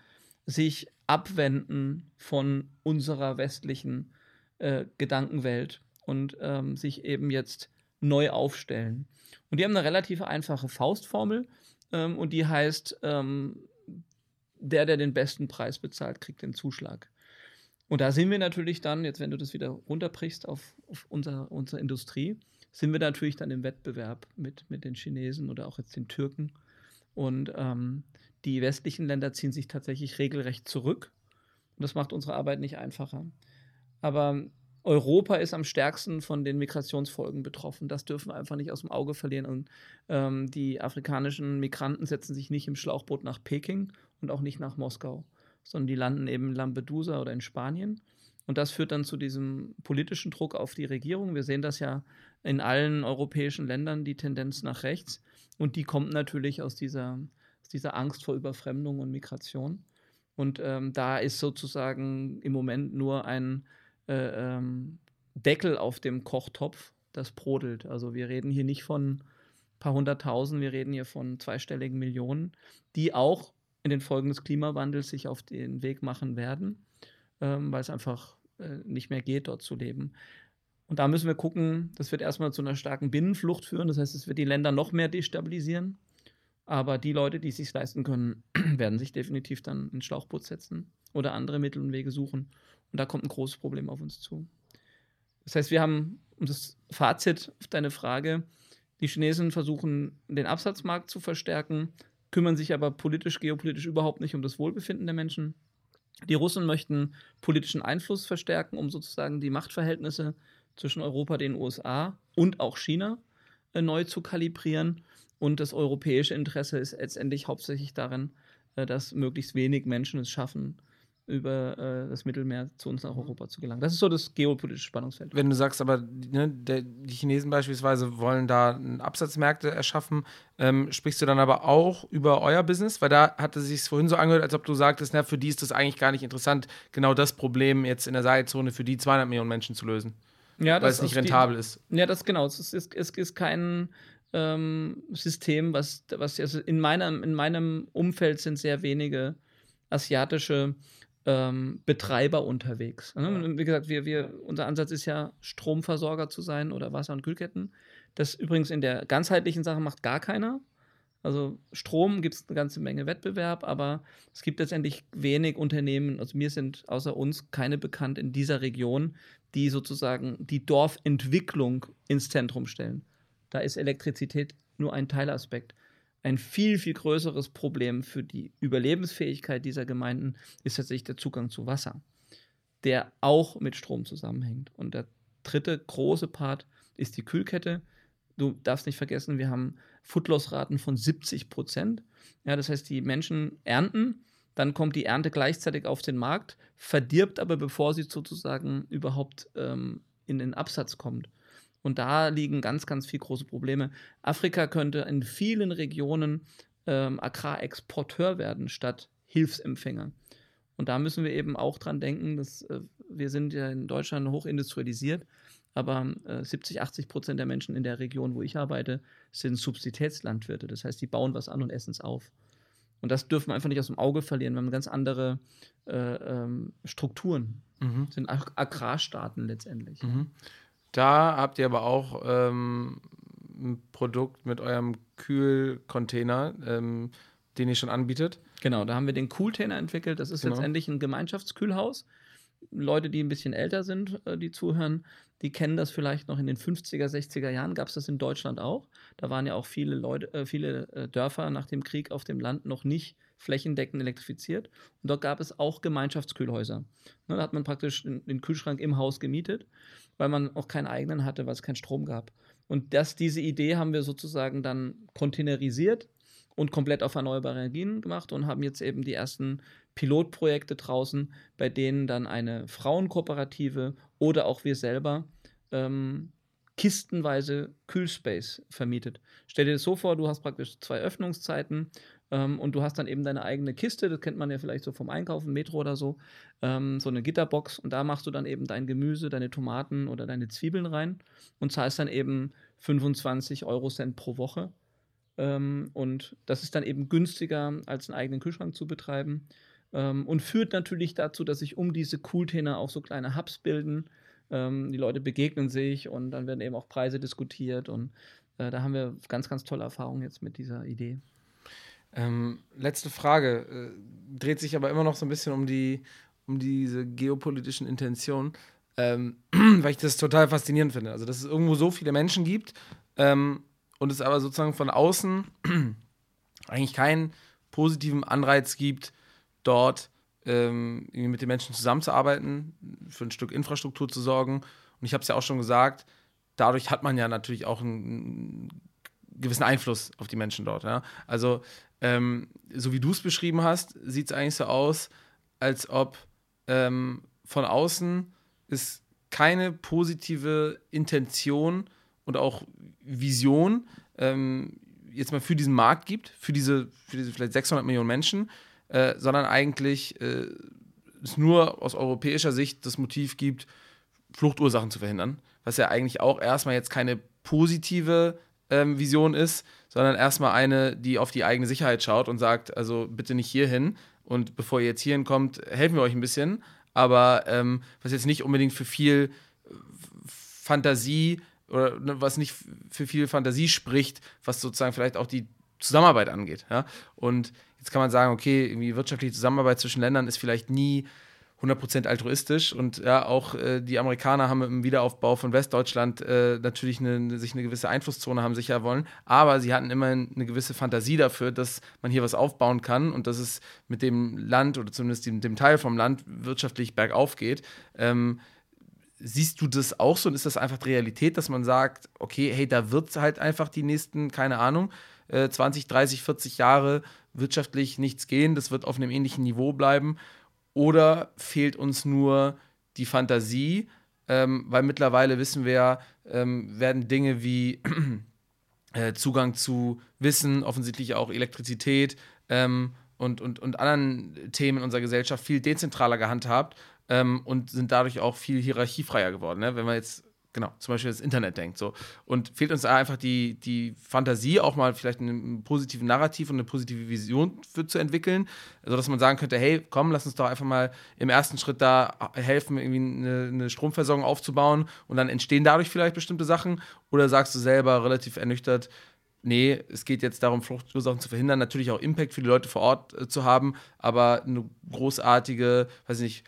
Speaker 4: sich abwenden von unserer westlichen äh, Gedankenwelt und ähm, sich eben jetzt neu aufstellen. Und die haben eine relativ einfache Faustformel ähm, und die heißt, ähm, der, der den besten Preis bezahlt, kriegt den Zuschlag. Und da sind wir natürlich dann, jetzt wenn du das wieder runterbrichst auf, auf unser, unsere Industrie, sind wir natürlich dann im Wettbewerb mit, mit den Chinesen oder auch jetzt den Türken. Und ähm, die westlichen Länder ziehen sich tatsächlich regelrecht zurück. Und das macht unsere Arbeit nicht einfacher. Aber Europa ist am stärksten von den Migrationsfolgen betroffen. Das dürfen wir einfach nicht aus dem Auge verlieren. Und ähm, die afrikanischen Migranten setzen sich nicht im Schlauchboot nach Peking und auch nicht nach Moskau, sondern die landen eben in Lampedusa oder in Spanien. Und das führt dann zu diesem politischen Druck auf die Regierung. Wir sehen das ja in allen europäischen Ländern, die Tendenz nach rechts. Und die kommt natürlich aus dieser, aus dieser Angst vor Überfremdung und Migration. Und ähm, da ist sozusagen im Moment nur ein äh, ähm, Deckel auf dem Kochtopf, das brodelt. Also wir reden hier nicht von ein paar hunderttausend, wir reden hier von zweistelligen Millionen, die auch in den Folgen des Klimawandels sich auf den Weg machen werden, ähm, weil es einfach äh, nicht mehr geht, dort zu leben. Und da müssen wir gucken, das wird erstmal zu einer starken Binnenflucht führen. Das heißt, es wird die Länder noch mehr destabilisieren. Aber die Leute, die es sich leisten können, werden sich definitiv dann ins Schlauchboot setzen oder andere Mittel und Wege suchen. Und da kommt ein großes Problem auf uns zu. Das heißt, wir haben, um das Fazit auf deine Frage, die Chinesen versuchen, den Absatzmarkt zu verstärken, kümmern sich aber politisch, geopolitisch überhaupt nicht um das Wohlbefinden der Menschen. Die Russen möchten politischen Einfluss verstärken, um sozusagen die Machtverhältnisse zwischen Europa, den USA und auch China äh, neu zu kalibrieren. Und das europäische Interesse ist letztendlich hauptsächlich darin, äh, dass möglichst wenig Menschen es schaffen, über äh, das Mittelmeer zu uns nach Europa zu gelangen. Das ist so das geopolitische Spannungsfeld.
Speaker 3: Wenn du sagst, aber ne, der, die Chinesen beispielsweise wollen da Absatzmärkte erschaffen, ähm, sprichst du dann aber auch über euer Business? Weil da hatte es sich vorhin so angehört, als ob du sagtest, na, für die ist das eigentlich gar nicht interessant, genau das Problem jetzt in der Seilzone für die 200 Millionen Menschen zu lösen. ja, weil es nicht rentabel
Speaker 4: die,
Speaker 3: ist.
Speaker 4: Ja, das genau. Es ist, es ist kein ähm, System, was, was also in, meinem, in meinem Umfeld sind sehr wenige asiatische ähm, Betreiber unterwegs. Ne? Wie gesagt, wir, wir, unser Ansatz ist ja, Stromversorger zu sein oder Wasser- und Kühlketten. Das übrigens in der ganzheitlichen Sache macht gar keiner. Also Strom gibt es eine ganze Menge Wettbewerb, aber es gibt letztendlich wenig Unternehmen, also mir sind außer uns keine bekannt in dieser Region, die sozusagen die Dorfentwicklung ins Zentrum stellen. Da ist Elektrizität nur ein Teilaspekt. Ein viel, viel größeres Problem für die Überlebensfähigkeit dieser Gemeinden ist tatsächlich der Zugang zu Wasser, der auch mit Strom zusammenhängt. Und der dritte große Part ist die Kühlkette. Du darfst nicht vergessen, wir haben Footloss-Raten von 70 Prozent. Ja, das heißt, die Menschen ernten, dann kommt die Ernte gleichzeitig auf den Markt, verdirbt aber, bevor sie sozusagen überhaupt ähm, in den Absatz kommt. Und da liegen ganz, ganz viele große Probleme. Afrika könnte in vielen Regionen ähm, Agrarexporteur werden statt Hilfsempfänger. Und da müssen wir eben auch dran denken, dass äh, wir sind ja in Deutschland hochindustrialisiert aber äh, 70, 80 Prozent der Menschen in der Region, wo ich arbeite, sind Subsiditätslandwirte. Das heißt, die bauen was an und essen es auf. Und das dürfen wir einfach nicht aus dem Auge verlieren. Wir haben ganz andere äh, ähm, Strukturen. Mhm. Das sind Ag Agrarstaaten letztendlich. Mhm.
Speaker 3: Da habt ihr aber auch ähm, ein Produkt mit eurem Kühlcontainer, ähm, den ihr schon anbietet.
Speaker 4: Genau, da haben wir den Cooltainer entwickelt. Das ist genau. letztendlich ein Gemeinschaftskühlhaus. Leute, die ein bisschen älter sind, äh, die zuhören, die kennen das vielleicht noch in den 50er, 60er Jahren, gab es das in Deutschland auch. Da waren ja auch viele Leute, äh, viele äh, Dörfer nach dem Krieg auf dem Land noch nicht flächendeckend elektrifiziert. Und dort gab es auch Gemeinschaftskühlhäuser. Ne, da hat man praktisch den, Kühlschrank im Haus gemietet, weil man auch keinen eigenen hatte, weil es keinen Strom gab. Und das, diese Idee haben wir sozusagen dann containerisiert und komplett auf erneuerbare Energien gemacht und haben jetzt eben die ersten Pilotprojekte draußen, bei denen dann eine Frauenkooperative oder auch wir selber ähm, kistenweise Kühlspace vermietet. Stell dir das so vor, du hast praktisch zwei Öffnungszeiten ähm, und du hast dann eben deine eigene Kiste, das kennt man ja vielleicht so vom Einkaufen, Metro oder so, ähm, so eine Gitterbox und da machst du dann eben dein Gemüse, deine Tomaten oder deine Zwiebeln rein und zahlst dann eben 25 Euro Cent pro Woche. Ähm, und das ist dann eben günstiger, als einen eigenen Kühlschrank zu betreiben. Ähm, und führt natürlich dazu, dass sich um diese Cooltainer auch so kleine Hubs bilden. Ähm, die Leute begegnen sich und dann werden eben auch Preise diskutiert und äh, da haben wir ganz, ganz tolle Erfahrungen jetzt mit dieser Idee.
Speaker 3: Ähm, letzte Frage, äh, dreht sich aber immer noch so ein bisschen um die, um diese geopolitischen Intentionen, ähm, weil ich das total faszinierend finde. Also, dass es irgendwo so viele Menschen gibt ähm, und es aber sozusagen von außen eigentlich keinen positiven Anreiz gibt, dort ähm, mit den Menschen zusammenzuarbeiten, für ein Stück Infrastruktur zu sorgen. Und ich habe es ja auch schon gesagt, dadurch hat man ja natürlich auch einen, einen gewissen Einfluss auf die Menschen dort. Ja? Also, ähm, so wie du es beschrieben hast, sieht es eigentlich so aus, als ob ähm, von außen es keine positive Intention und auch Vision ähm, jetzt mal für diesen Markt gibt, für diese, für diese vielleicht 600 Millionen Menschen, äh, sondern eigentlich äh, es nur aus europäischer Sicht das Motiv gibt, Fluchtursachen zu verhindern, was ja eigentlich auch erstmal jetzt keine positive ähm, Vision ist, sondern erstmal eine, die auf die eigene Sicherheit schaut und sagt, also bitte nicht hierhin und bevor ihr jetzt hierhin kommt, helfen wir euch ein bisschen, aber ähm, was jetzt nicht unbedingt für viel Fantasie oder ne, was nicht für viel Fantasie spricht, was sozusagen vielleicht auch die Zusammenarbeit angeht. Ja? Und Jetzt kann man sagen, okay, irgendwie wirtschaftliche Zusammenarbeit zwischen Ländern ist vielleicht nie 100% altruistisch und ja, auch äh, die Amerikaner haben im Wiederaufbau von Westdeutschland äh, natürlich eine, sich eine gewisse Einflusszone haben sicher wollen, aber sie hatten immer eine gewisse Fantasie dafür, dass man hier was aufbauen kann und dass es mit dem Land oder zumindest dem, dem Teil vom Land wirtschaftlich bergauf geht. Ähm, siehst du das auch so und ist das einfach die Realität, dass man sagt, okay, hey, da wird es halt einfach die nächsten, keine Ahnung, 20, 30, 40 Jahre wirtschaftlich nichts gehen, das wird auf einem ähnlichen Niveau bleiben. Oder fehlt uns nur die Fantasie, ähm, weil mittlerweile wissen wir, ähm, werden Dinge wie äh, Zugang zu Wissen, offensichtlich auch Elektrizität ähm, und, und, und anderen Themen in unserer Gesellschaft viel dezentraler gehandhabt ähm, und sind dadurch auch viel hierarchiefreier geworden. Ne? Wenn wir jetzt genau, zum Beispiel das Internet denkt. So. Und fehlt uns da einfach die, die Fantasie, auch mal vielleicht einen positiven Narrativ und eine positive Vision für zu entwickeln, sodass man sagen könnte, hey, komm, lass uns doch einfach mal im ersten Schritt da helfen, irgendwie eine, eine Stromversorgung aufzubauen und dann entstehen dadurch vielleicht bestimmte Sachen. Oder sagst du selber relativ ernüchtert, nee, es geht jetzt darum, Fluchtursachen zu verhindern, natürlich auch Impact für die Leute vor Ort äh, zu haben, aber eine großartige, weiß ich nicht,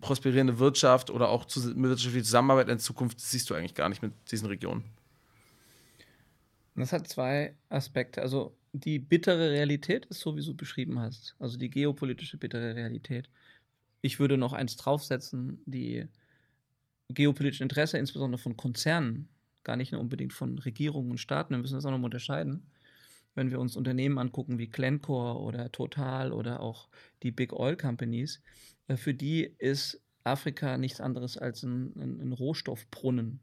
Speaker 3: prosperierende Wirtschaft oder auch zu, wirtschaftliche Zusammenarbeit in Zukunft siehst du eigentlich gar nicht mit diesen Regionen.
Speaker 4: Das hat zwei Aspekte. Also die bittere Realität ist so, wie du beschrieben hast. Also die geopolitische bittere Realität. Ich würde noch eins draufsetzen, die geopolitische Interesse, insbesondere von Konzernen, gar nicht nur unbedingt von Regierungen und Staaten, wir müssen das auch noch mal unterscheiden. Wenn wir uns Unternehmen angucken wie Glencore oder Total oder auch die Big Oil Companies, für die ist Afrika nichts anderes als ein, ein, ein Rohstoffbrunnen.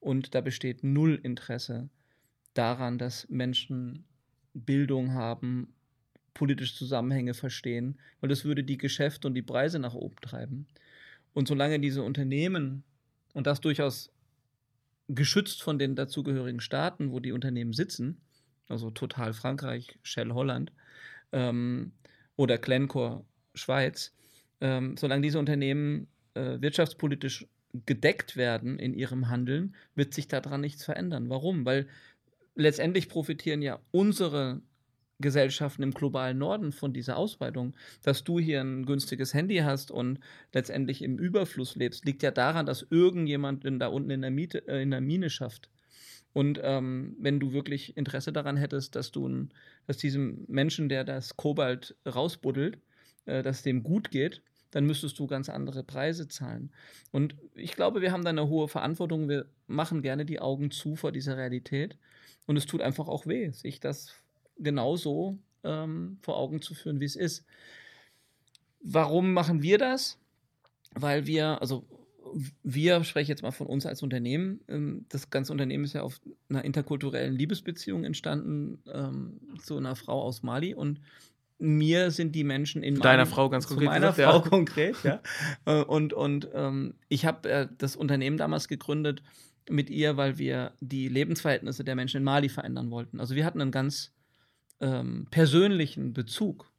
Speaker 4: Und da besteht null Interesse daran, dass Menschen Bildung haben, politische Zusammenhänge verstehen, weil das würde die Geschäfte und die Preise nach oben treiben. Und solange diese Unternehmen, und das durchaus geschützt von den dazugehörigen Staaten, wo die Unternehmen sitzen, also Total Frankreich, Shell Holland ähm, oder Glencore Schweiz, ähm, solange diese Unternehmen äh, wirtschaftspolitisch gedeckt werden in ihrem Handeln, wird sich daran nichts verändern. Warum? Weil letztendlich profitieren ja unsere Gesellschaften im globalen Norden von dieser Ausweitung. Dass du hier ein günstiges Handy hast und letztendlich im Überfluss lebst, liegt ja daran, dass irgendjemand da unten in der, Miete, äh, in der Mine schafft. Und ähm, wenn du wirklich Interesse daran hättest, dass du ein, dass diesem Menschen, der das Kobalt rausbuddelt, äh, dass dem gut geht, dann müsstest du ganz andere Preise zahlen. Und ich glaube, wir haben da eine hohe Verantwortung. Wir machen gerne die Augen zu vor dieser Realität. Und es tut einfach auch weh, sich das genauso ähm, vor Augen zu führen, wie es ist. Warum machen wir das? Weil wir, also wir sprechen jetzt mal von uns als Unternehmen. Ähm, das ganze Unternehmen ist ja auf einer interkulturellen Liebesbeziehung entstanden ähm, zu einer Frau aus Mali und mir sind die Menschen in
Speaker 3: deiner Frau ganz
Speaker 4: konkret meiner gesagt, Frau ja. konkret ja äh, und und ähm, ich habe äh, das Unternehmen damals gegründet mit ihr weil wir die Lebensverhältnisse der Menschen in Mali verändern wollten also wir hatten einen ganz ähm, persönlichen Bezug.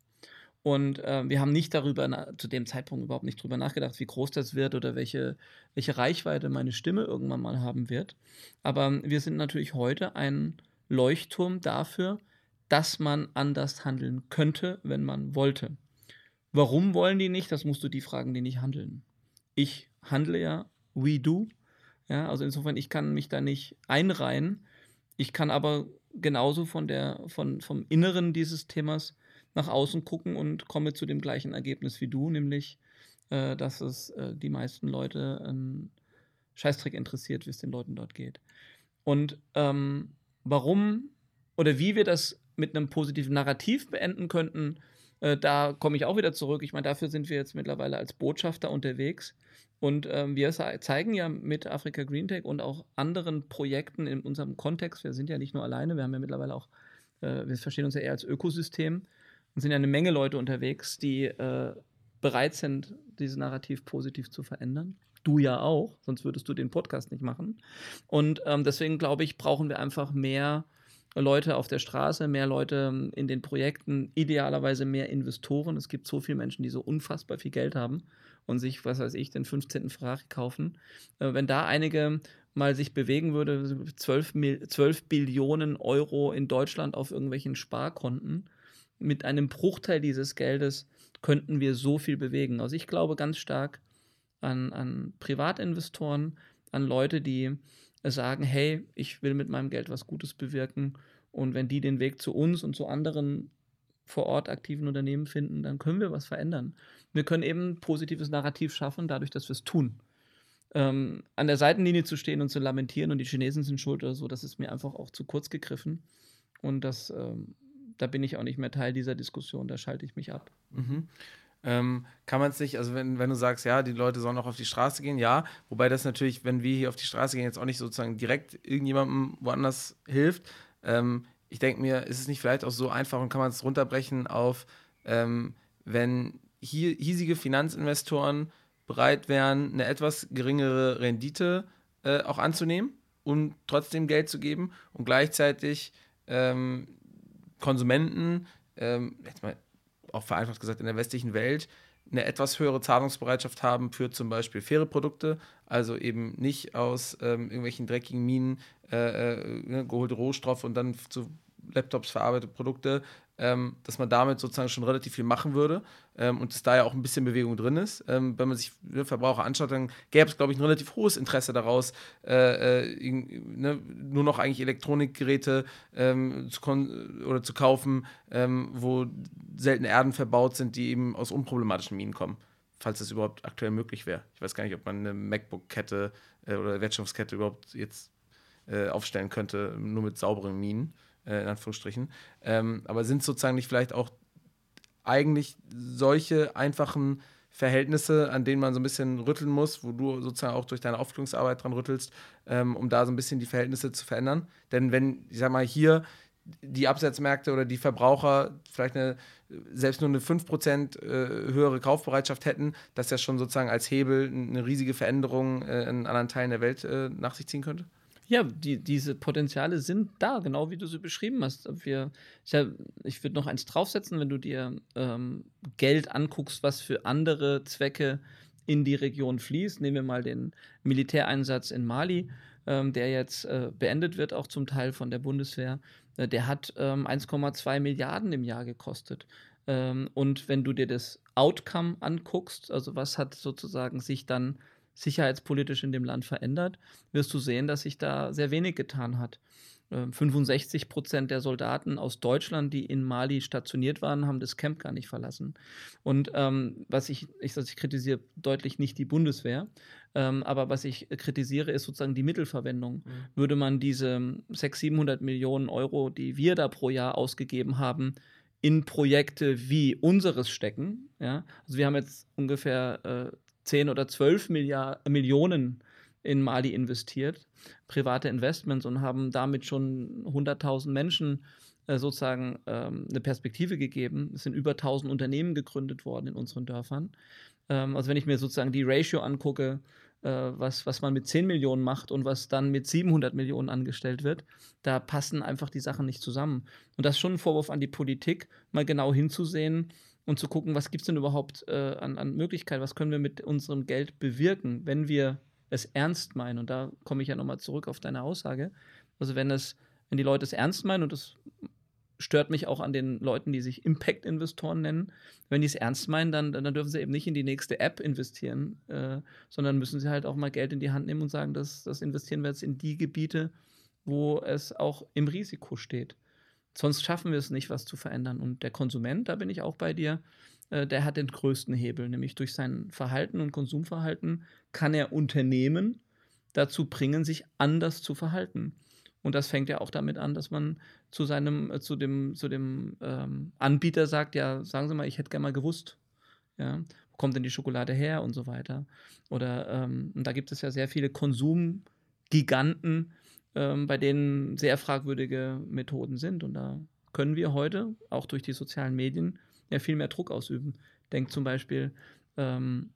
Speaker 4: Und äh, wir haben nicht darüber, zu dem Zeitpunkt überhaupt nicht darüber nachgedacht, wie groß das wird oder welche, welche Reichweite meine Stimme irgendwann mal haben wird. Aber wir sind natürlich heute ein Leuchtturm dafür, dass man anders handeln könnte, wenn man wollte. Warum wollen die nicht? Das musst du die fragen, die nicht handeln. Ich handle ja, we do. Ja, also insofern, ich kann mich da nicht einreihen. Ich kann aber genauso von der, von, vom Inneren dieses Themas nach außen gucken und komme zu dem gleichen Ergebnis wie du, nämlich, äh, dass es äh, die meisten Leute einen Scheißtrick interessiert, wie es den Leuten dort geht. Und ähm, warum oder wie wir das mit einem positiven Narrativ beenden könnten, äh, da komme ich auch wieder zurück. Ich meine, dafür sind wir jetzt mittlerweile als Botschafter unterwegs. Und ähm, wir zeigen ja mit Afrika Green Tech und auch anderen Projekten in unserem Kontext, wir sind ja nicht nur alleine, wir haben ja mittlerweile auch, äh, wir verstehen uns ja eher als Ökosystem und sind ja eine Menge Leute unterwegs, die äh, bereit sind, dieses Narrativ positiv zu verändern. Du ja auch, sonst würdest du den Podcast nicht machen. Und ähm, deswegen glaube ich, brauchen wir einfach mehr Leute auf der Straße, mehr Leute ähm, in den Projekten, idealerweise mehr Investoren. Es gibt so viele Menschen, die so unfassbar viel Geld haben und sich, was weiß ich, den 15. Ferrari kaufen. Äh, wenn da einige mal sich bewegen würde, 12, 12 Billionen Euro in Deutschland auf irgendwelchen Sparkonten, mit einem Bruchteil dieses Geldes könnten wir so viel bewegen. Also ich glaube ganz stark an, an Privatinvestoren, an Leute, die sagen, hey, ich will mit meinem Geld was Gutes bewirken. Und wenn die den Weg zu uns und zu anderen vor Ort aktiven Unternehmen finden, dann können wir was verändern. Wir können eben ein positives Narrativ schaffen, dadurch, dass wir es tun. Ähm, an der Seitenlinie zu stehen und zu lamentieren und die Chinesen sind schuld oder so, das ist mir einfach auch zu kurz gegriffen. Und das, ähm, da bin ich auch nicht mehr Teil dieser Diskussion, da schalte ich mich ab.
Speaker 3: Mhm ähm, kann man es nicht, also wenn, wenn du sagst, ja, die Leute sollen auch auf die Straße gehen, ja, wobei das natürlich, wenn wir hier auf die Straße gehen, jetzt auch nicht sozusagen direkt irgendjemandem woanders hilft. Ähm, ich denke mir, ist es nicht vielleicht auch so einfach und kann man es runterbrechen auf, ähm, wenn hier hiesige Finanzinvestoren bereit wären, eine etwas geringere Rendite äh, auch anzunehmen und trotzdem Geld zu geben und gleichzeitig ähm, Konsumenten, ähm, jetzt mal auch vereinfacht gesagt, in der westlichen Welt eine etwas höhere Zahlungsbereitschaft haben für zum Beispiel faire Produkte, also eben nicht aus ähm, irgendwelchen dreckigen Minen äh, äh, ne, geholte Rohstoffe und dann zu Laptops verarbeitete Produkte, ähm, dass man damit sozusagen schon relativ viel machen würde ähm, und dass da ja auch ein bisschen Bewegung drin ist. Ähm, wenn man sich ne, Verbraucher anschaut, dann gäbe es, glaube ich, ein relativ hohes Interesse daraus, äh, äh, ne, nur noch eigentlich Elektronikgeräte ähm, zu oder zu kaufen, ähm, wo seltene Erden verbaut sind, die eben aus unproblematischen Minen kommen falls das überhaupt aktuell möglich wäre. Ich weiß gar nicht, ob man eine MacBook-Kette äh, oder Wertschöpfungskette überhaupt jetzt äh, aufstellen könnte, nur mit sauberen Minen äh, in Anführungsstrichen. Ähm, aber sind sozusagen nicht vielleicht auch eigentlich solche einfachen Verhältnisse, an denen man so ein bisschen rütteln muss, wo du sozusagen auch durch deine Aufklärungsarbeit dran rüttelst, ähm, um da so ein bisschen die Verhältnisse zu verändern. Denn wenn, ich sag mal, hier die Absatzmärkte oder die Verbraucher vielleicht eine, selbst nur eine 5% äh, höhere Kaufbereitschaft hätten, dass das schon sozusagen als Hebel eine riesige Veränderung äh, in anderen Teilen der Welt äh, nach sich ziehen könnte?
Speaker 4: Ja, die, diese Potenziale sind da, genau wie du sie beschrieben hast. Wir, ich, ich würde noch eins draufsetzen, wenn du dir ähm, Geld anguckst, was für andere Zwecke in die Region fließt. Nehmen wir mal den Militäreinsatz in Mali, ähm, der jetzt äh, beendet wird, auch zum Teil von der Bundeswehr. Äh, der hat ähm, 1,2 Milliarden im Jahr gekostet. Ähm, und wenn du dir das Outcome anguckst, also was hat sozusagen sich dann sicherheitspolitisch in dem Land verändert, wirst du sehen, dass sich da sehr wenig getan hat. 65 ähm, Prozent der Soldaten aus Deutschland, die in Mali stationiert waren, haben das Camp gar nicht verlassen. Und ähm, was ich, ich, ich kritisiere deutlich nicht die Bundeswehr, ähm, aber was ich kritisiere, ist sozusagen die Mittelverwendung. Mhm. Würde man diese 600, 700 Millionen Euro, die wir da pro Jahr ausgegeben haben, in Projekte wie unseres stecken, ja, also wir haben jetzt ungefähr äh, 10 oder 12 Milliard Millionen in Mali investiert, private Investments und haben damit schon 100.000 Menschen äh, sozusagen ähm, eine Perspektive gegeben. Es sind über 1000 Unternehmen gegründet worden in unseren Dörfern. Ähm, also wenn ich mir sozusagen die Ratio angucke, äh, was, was man mit 10 Millionen macht und was dann mit 700 Millionen angestellt wird, da passen einfach die Sachen nicht zusammen. Und das ist schon ein Vorwurf an die Politik, mal genau hinzusehen, und zu gucken, was gibt es denn überhaupt äh, an, an Möglichkeiten, was können wir mit unserem Geld bewirken, wenn wir es ernst meinen. Und da komme ich ja nochmal zurück auf deine Aussage. Also wenn es, wenn die Leute es ernst meinen, und das stört mich auch an den Leuten, die sich Impact-Investoren nennen, wenn die es ernst meinen, dann, dann dürfen sie eben nicht in die nächste App investieren, äh, sondern müssen sie halt auch mal Geld in die Hand nehmen und sagen, das, das investieren wir jetzt in die Gebiete, wo es auch im Risiko steht. Sonst schaffen wir es nicht, was zu verändern. Und der Konsument, da bin ich auch bei dir, äh, der hat den größten Hebel, nämlich durch sein Verhalten und Konsumverhalten kann er Unternehmen dazu bringen, sich anders zu verhalten. Und das fängt ja auch damit an, dass man zu seinem, äh, zu dem, zu dem ähm, Anbieter sagt, ja, sagen Sie mal, ich hätte gerne mal gewusst, ja, wo kommt denn die Schokolade her und so weiter. Oder ähm, und da gibt es ja sehr viele Konsumgiganten, ähm, bei denen sehr fragwürdige Methoden sind. Und da können wir heute, auch durch die sozialen Medien, ja viel mehr Druck ausüben. Denkt zum Beispiel ähm,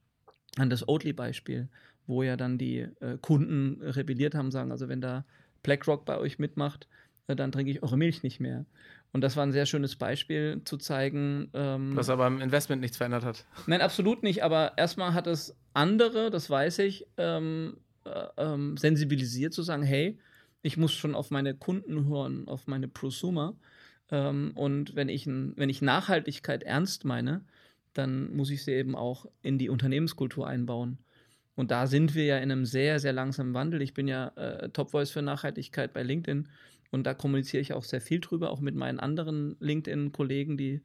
Speaker 4: an das Oatly-Beispiel, wo ja dann die äh, Kunden rebelliert haben, sagen, also wenn da BlackRock bei euch mitmacht, äh, dann trinke ich eure Milch nicht mehr. Und das war ein sehr schönes Beispiel zu zeigen.
Speaker 3: Ähm, Was aber im Investment nichts verändert hat.
Speaker 4: Nein, absolut nicht. Aber erstmal hat es andere, das weiß ich, ähm, äh, ähm, sensibilisiert zu sagen, hey, ich muss schon auf meine Kunden hören, auf meine Prosumer. Ähm, und wenn ich, wenn ich Nachhaltigkeit ernst meine, dann muss ich sie eben auch in die Unternehmenskultur einbauen. Und da sind wir ja in einem sehr, sehr langsamen Wandel. Ich bin ja äh, Top Voice für Nachhaltigkeit bei LinkedIn und da kommuniziere ich auch sehr viel drüber, auch mit meinen anderen LinkedIn-Kollegen, die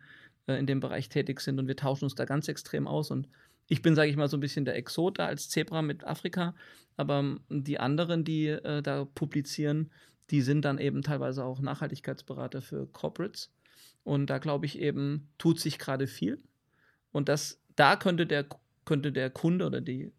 Speaker 4: äh, in dem Bereich tätig sind und wir tauschen uns da ganz extrem aus. Und ich bin, sage ich mal, so ein bisschen der Exot da als Zebra mit Afrika, aber die anderen, die äh, da publizieren, die sind dann eben teilweise auch Nachhaltigkeitsberater für Corporates. Und da glaube ich eben, tut sich gerade viel. Und das, da könnte der, könnte der Kunde oder die,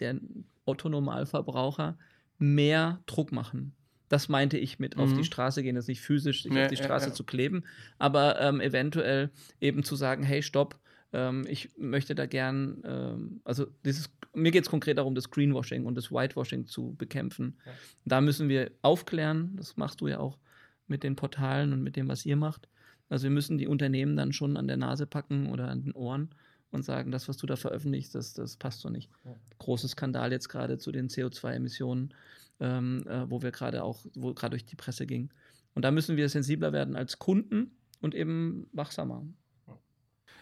Speaker 4: der Otto-Normalverbraucher mehr Druck machen. Das meinte ich mit mhm. auf die mhm. Straße gehen, das nicht physisch sich ja, auf die Straße ja, ja. zu kleben, aber ähm, eventuell eben zu sagen, hey, stopp, Ähm, ich möchte da gern, ähm, also dieses, mir geht es konkret darum, das Greenwashing und das Whitewashing zu bekämpfen. Ja. Da müssen wir aufklären, das machst du ja auch mit den Portalen und mit dem, was ihr macht. Also wir müssen die Unternehmen dann schon an der Nase packen oder an den Ohren und sagen, das, was du da veröffentlichst, das, das passt so nicht. Ja. Großes Skandal jetzt gerade zu den CO2-Emissionen, ähm, äh, wo wir gerade auch, wo gerade durch die Presse ging. Und da müssen wir sensibler werden als Kunden und eben wachsamer.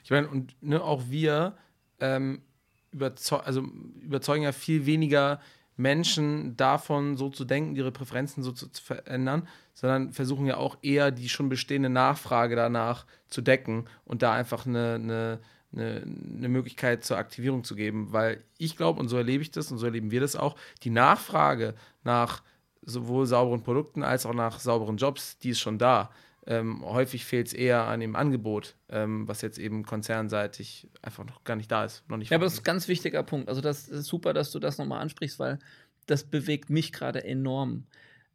Speaker 3: Ich meine, und ne, auch wir ähm, überzeu also überzeugen ja viel weniger Menschen davon, so zu denken, ihre Präferenzen so zu, zu, verändern, sondern versuchen ja auch eher die schon bestehende Nachfrage danach zu decken und da einfach eine, eine, eine, eine Möglichkeit zur Aktivierung zu geben. Weil ich glaube, und so erlebe ich das und so erleben wir das auch, die Nachfrage nach sowohl sauberen Produkten als auch nach sauberen Jobs, die ist schon da. Ähm, häufig fehlt es eher an dem Angebot, ähm, was jetzt eben konzernseitig einfach noch gar nicht da ist. Noch nicht
Speaker 4: ja, aber das ist ein ganz wichtiger Punkt. Also das ist super, dass du das nochmal ansprichst, weil das bewegt mich gerade enorm.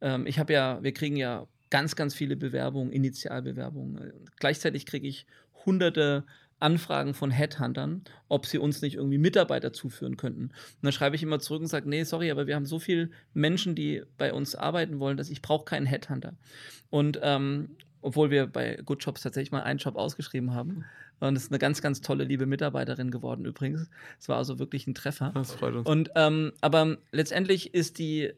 Speaker 4: Ähm, ich habe ja, wir kriegen ja ganz, ganz viele Bewerbungen, Initialbewerbungen. Gleichzeitig kriege ich hunderte Anfragen von Headhuntern, ob sie uns nicht irgendwie Mitarbeiter zuführen könnten. Und dann schreibe ich immer zurück und sage, nee, sorry, aber wir haben so viele Menschen, die bei uns arbeiten wollen, dass ich brauche keinen Headhunter. Und ähm, obwohl wir bei Good Jobs tatsächlich mal einen Job ausgeschrieben haben. Und es ist eine ganz, ganz tolle, liebe Mitarbeiterin geworden übrigens. Es war also wirklich ein Treffer.
Speaker 3: Das freut uns.
Speaker 4: Und, ähm, aber letztendlich ist die,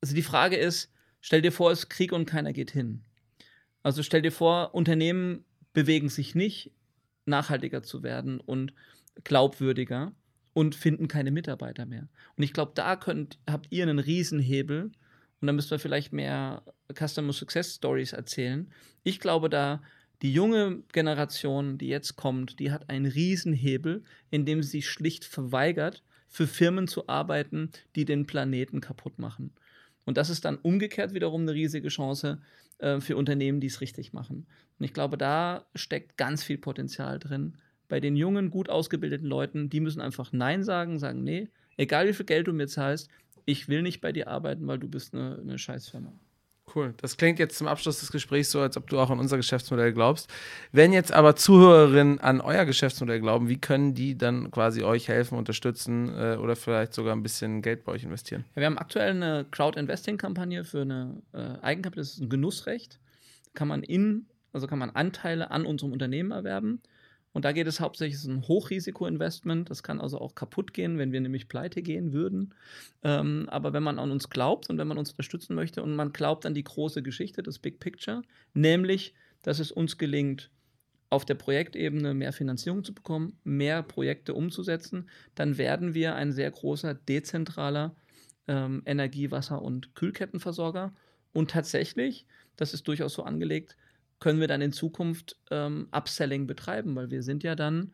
Speaker 4: also die Frage ist, stell dir vor, es ist Krieg und keiner geht hin. Also stell dir vor, Unternehmen bewegen sich nicht, nachhaltiger zu werden und glaubwürdiger und finden keine Mitarbeiter mehr. Und ich glaube, da könnt, habt ihr einen Riesenhebel, und dann müssen wir vielleicht mehr Customer Success Stories erzählen. Ich glaube, da die junge Generation, die jetzt kommt, die hat einen Riesenhebel, indem sie sich schlicht verweigert, für Firmen zu arbeiten, die den Planeten kaputt machen. Und das ist dann umgekehrt wiederum eine riesige Chance äh, für Unternehmen, die es richtig machen. Und ich glaube, da steckt ganz viel Potenzial drin. Bei den jungen, gut ausgebildeten Leuten, die müssen einfach Nein sagen, sagen, nee, egal wie viel Geld du mir zahlst, ich will nicht bei dir arbeiten, weil du bist eine, eine Scheißfirma.
Speaker 3: Cool. Das klingt jetzt zum Abschluss des Gesprächs so, als ob du auch an unser Geschäftsmodell glaubst. Wenn jetzt aber Zuhörerinnen an euer Geschäftsmodell glauben, wie können die dann quasi euch helfen, unterstützen äh, oder vielleicht sogar ein bisschen Geld bei euch investieren?
Speaker 4: Ja, wir haben aktuell eine Crowd-Investing-Kampagne für eine äh, Eigenkapital, das ist ein Genussrecht. Kann man in, also kann man Anteile an unserem Unternehmen erwerben. Und da geht es hauptsächlich um ein Hochrisiko-Investment. Das kann also auch kaputt gehen, wenn wir nämlich pleite gehen würden. Ähm, aber wenn man an uns glaubt und wenn man uns unterstützen möchte und man glaubt an die große Geschichte, das Big Picture, nämlich, dass es uns gelingt, auf der Projektebene mehr Finanzierung zu bekommen, mehr Projekte umzusetzen, dann werden wir ein sehr großer dezentraler ähm, Energie-, Wasser- und Kühlkettenversorger. Und tatsächlich, das ist durchaus so angelegt, können wir dann in Zukunft ähm, Upselling betreiben, weil wir sind ja dann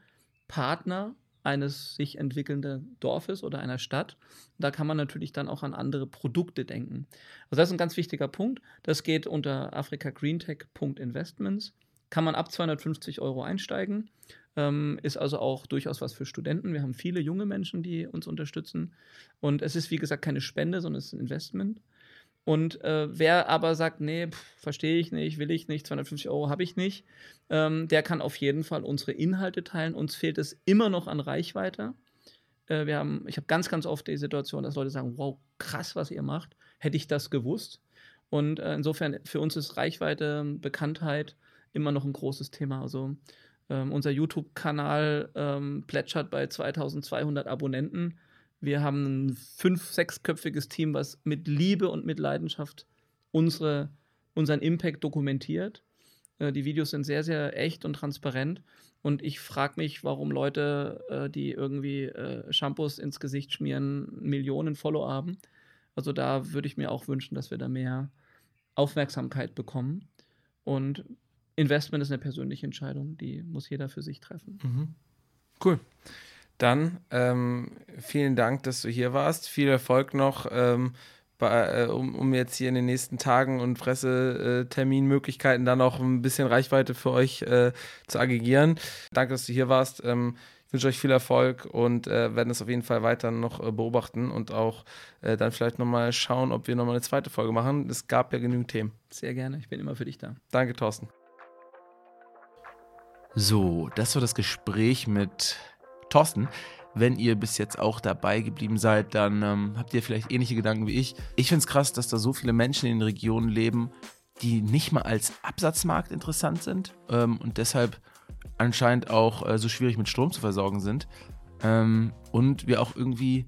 Speaker 4: Partner eines sich entwickelnden Dorfes oder einer Stadt. Da kann man natürlich dann auch an andere Produkte denken. Also das ist ein ganz wichtiger Punkt. Das geht unter africagreentech.investments. Kann man ab 250 Euro einsteigen. Ähm, ist also auch durchaus was für Studenten. Wir haben viele junge Menschen, die uns unterstützen. Und es ist, wie gesagt, keine Spende, sondern es ist ein Investment. Und äh, wer aber sagt, nee, verstehe ich nicht, will ich nicht, 250 Euro habe ich nicht, ähm, der kann auf jeden Fall unsere Inhalte teilen. Uns fehlt es immer noch an Reichweite. Äh, wir haben, ich habe ganz, ganz oft die Situation, dass Leute sagen, wow, krass, was ihr macht. Hätte ich das gewusst. Und äh, insofern, für uns ist Reichweite, Bekanntheit immer noch ein großes Thema. Also ähm, unser YouTube-Kanal ähm, plätschert bei 2200 Abonnenten wir haben ein fünf-, sechsköpfiges Team, was mit Liebe und mit Leidenschaft unsere, unseren Impact dokumentiert. Äh, die Videos sind sehr, sehr echt und transparent. Und ich frage mich, warum Leute, äh, die irgendwie äh, Shampoos ins Gesicht schmieren, Millionen Follower haben. Also da würde ich mir auch wünschen, dass wir da mehr Aufmerksamkeit bekommen. Und Investment ist eine persönliche Entscheidung, die muss jeder für sich treffen.
Speaker 3: Mhm. Cool. Dann ähm, vielen Dank, dass du hier warst. Viel Erfolg noch, ähm, bei, äh, um, um, jetzt hier in den nächsten Tagen und Presseterminmöglichkeiten dann auch ein bisschen Reichweite für euch äh, zu aggregieren. Danke, dass du hier warst. Ähm, ich wünsche euch viel Erfolg und äh, werden es auf jeden Fall weiter noch äh, beobachten und auch äh, dann vielleicht nochmal schauen, ob wir nochmal eine zweite Folge machen. Es gab ja genügend Themen.
Speaker 4: Sehr gerne, ich bin immer für dich da.
Speaker 3: Danke, Thorsten. So, das war das Gespräch mit Thorsten. Wenn ihr bis jetzt auch dabei geblieben seid, dann ähm, habt ihr vielleicht ähnliche Gedanken wie ich. Ich finde es krass, dass da so viele Menschen in den Regionen leben, die nicht mal als Absatzmarkt interessant sind ähm, und deshalb anscheinend auch äh, so schwierig mit Strom zu versorgen sind. Ähm, und wir auch irgendwie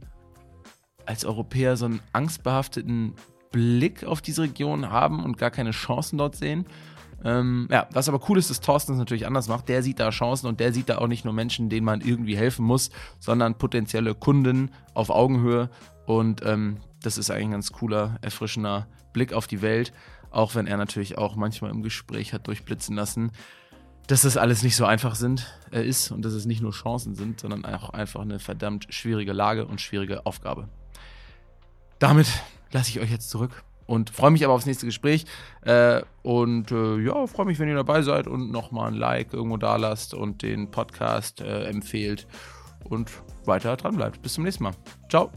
Speaker 3: als Europäer so einen angstbehafteten Blick auf diese Region haben und gar keine Chancen dort sehen. Ähm, ja, was aber cool ist, dass Thorsten es natürlich anders macht. Der sieht da Chancen und der sieht da auch nicht nur Menschen, denen man irgendwie helfen muss, sondern potenzielle Kunden auf Augenhöhe. Und ähm, das ist eigentlich ein ganz cooler, erfrischender Blick auf die Welt. Auch wenn er natürlich auch manchmal im Gespräch hat durchblitzen lassen, dass das alles nicht so einfach sind, äh, ist und dass es nicht nur Chancen sind, sondern auch einfach eine verdammt schwierige Lage und schwierige Aufgabe. Damit lasse ich euch jetzt zurück und freue mich aber aufs nächste Gespräch. Äh, und äh, ja, freue mich, wenn ihr dabei seid und nochmal ein Like irgendwo da lasst und den Podcast äh, empfehlt und weiter dran bleibt. Bis zum nächsten Mal. Ciao.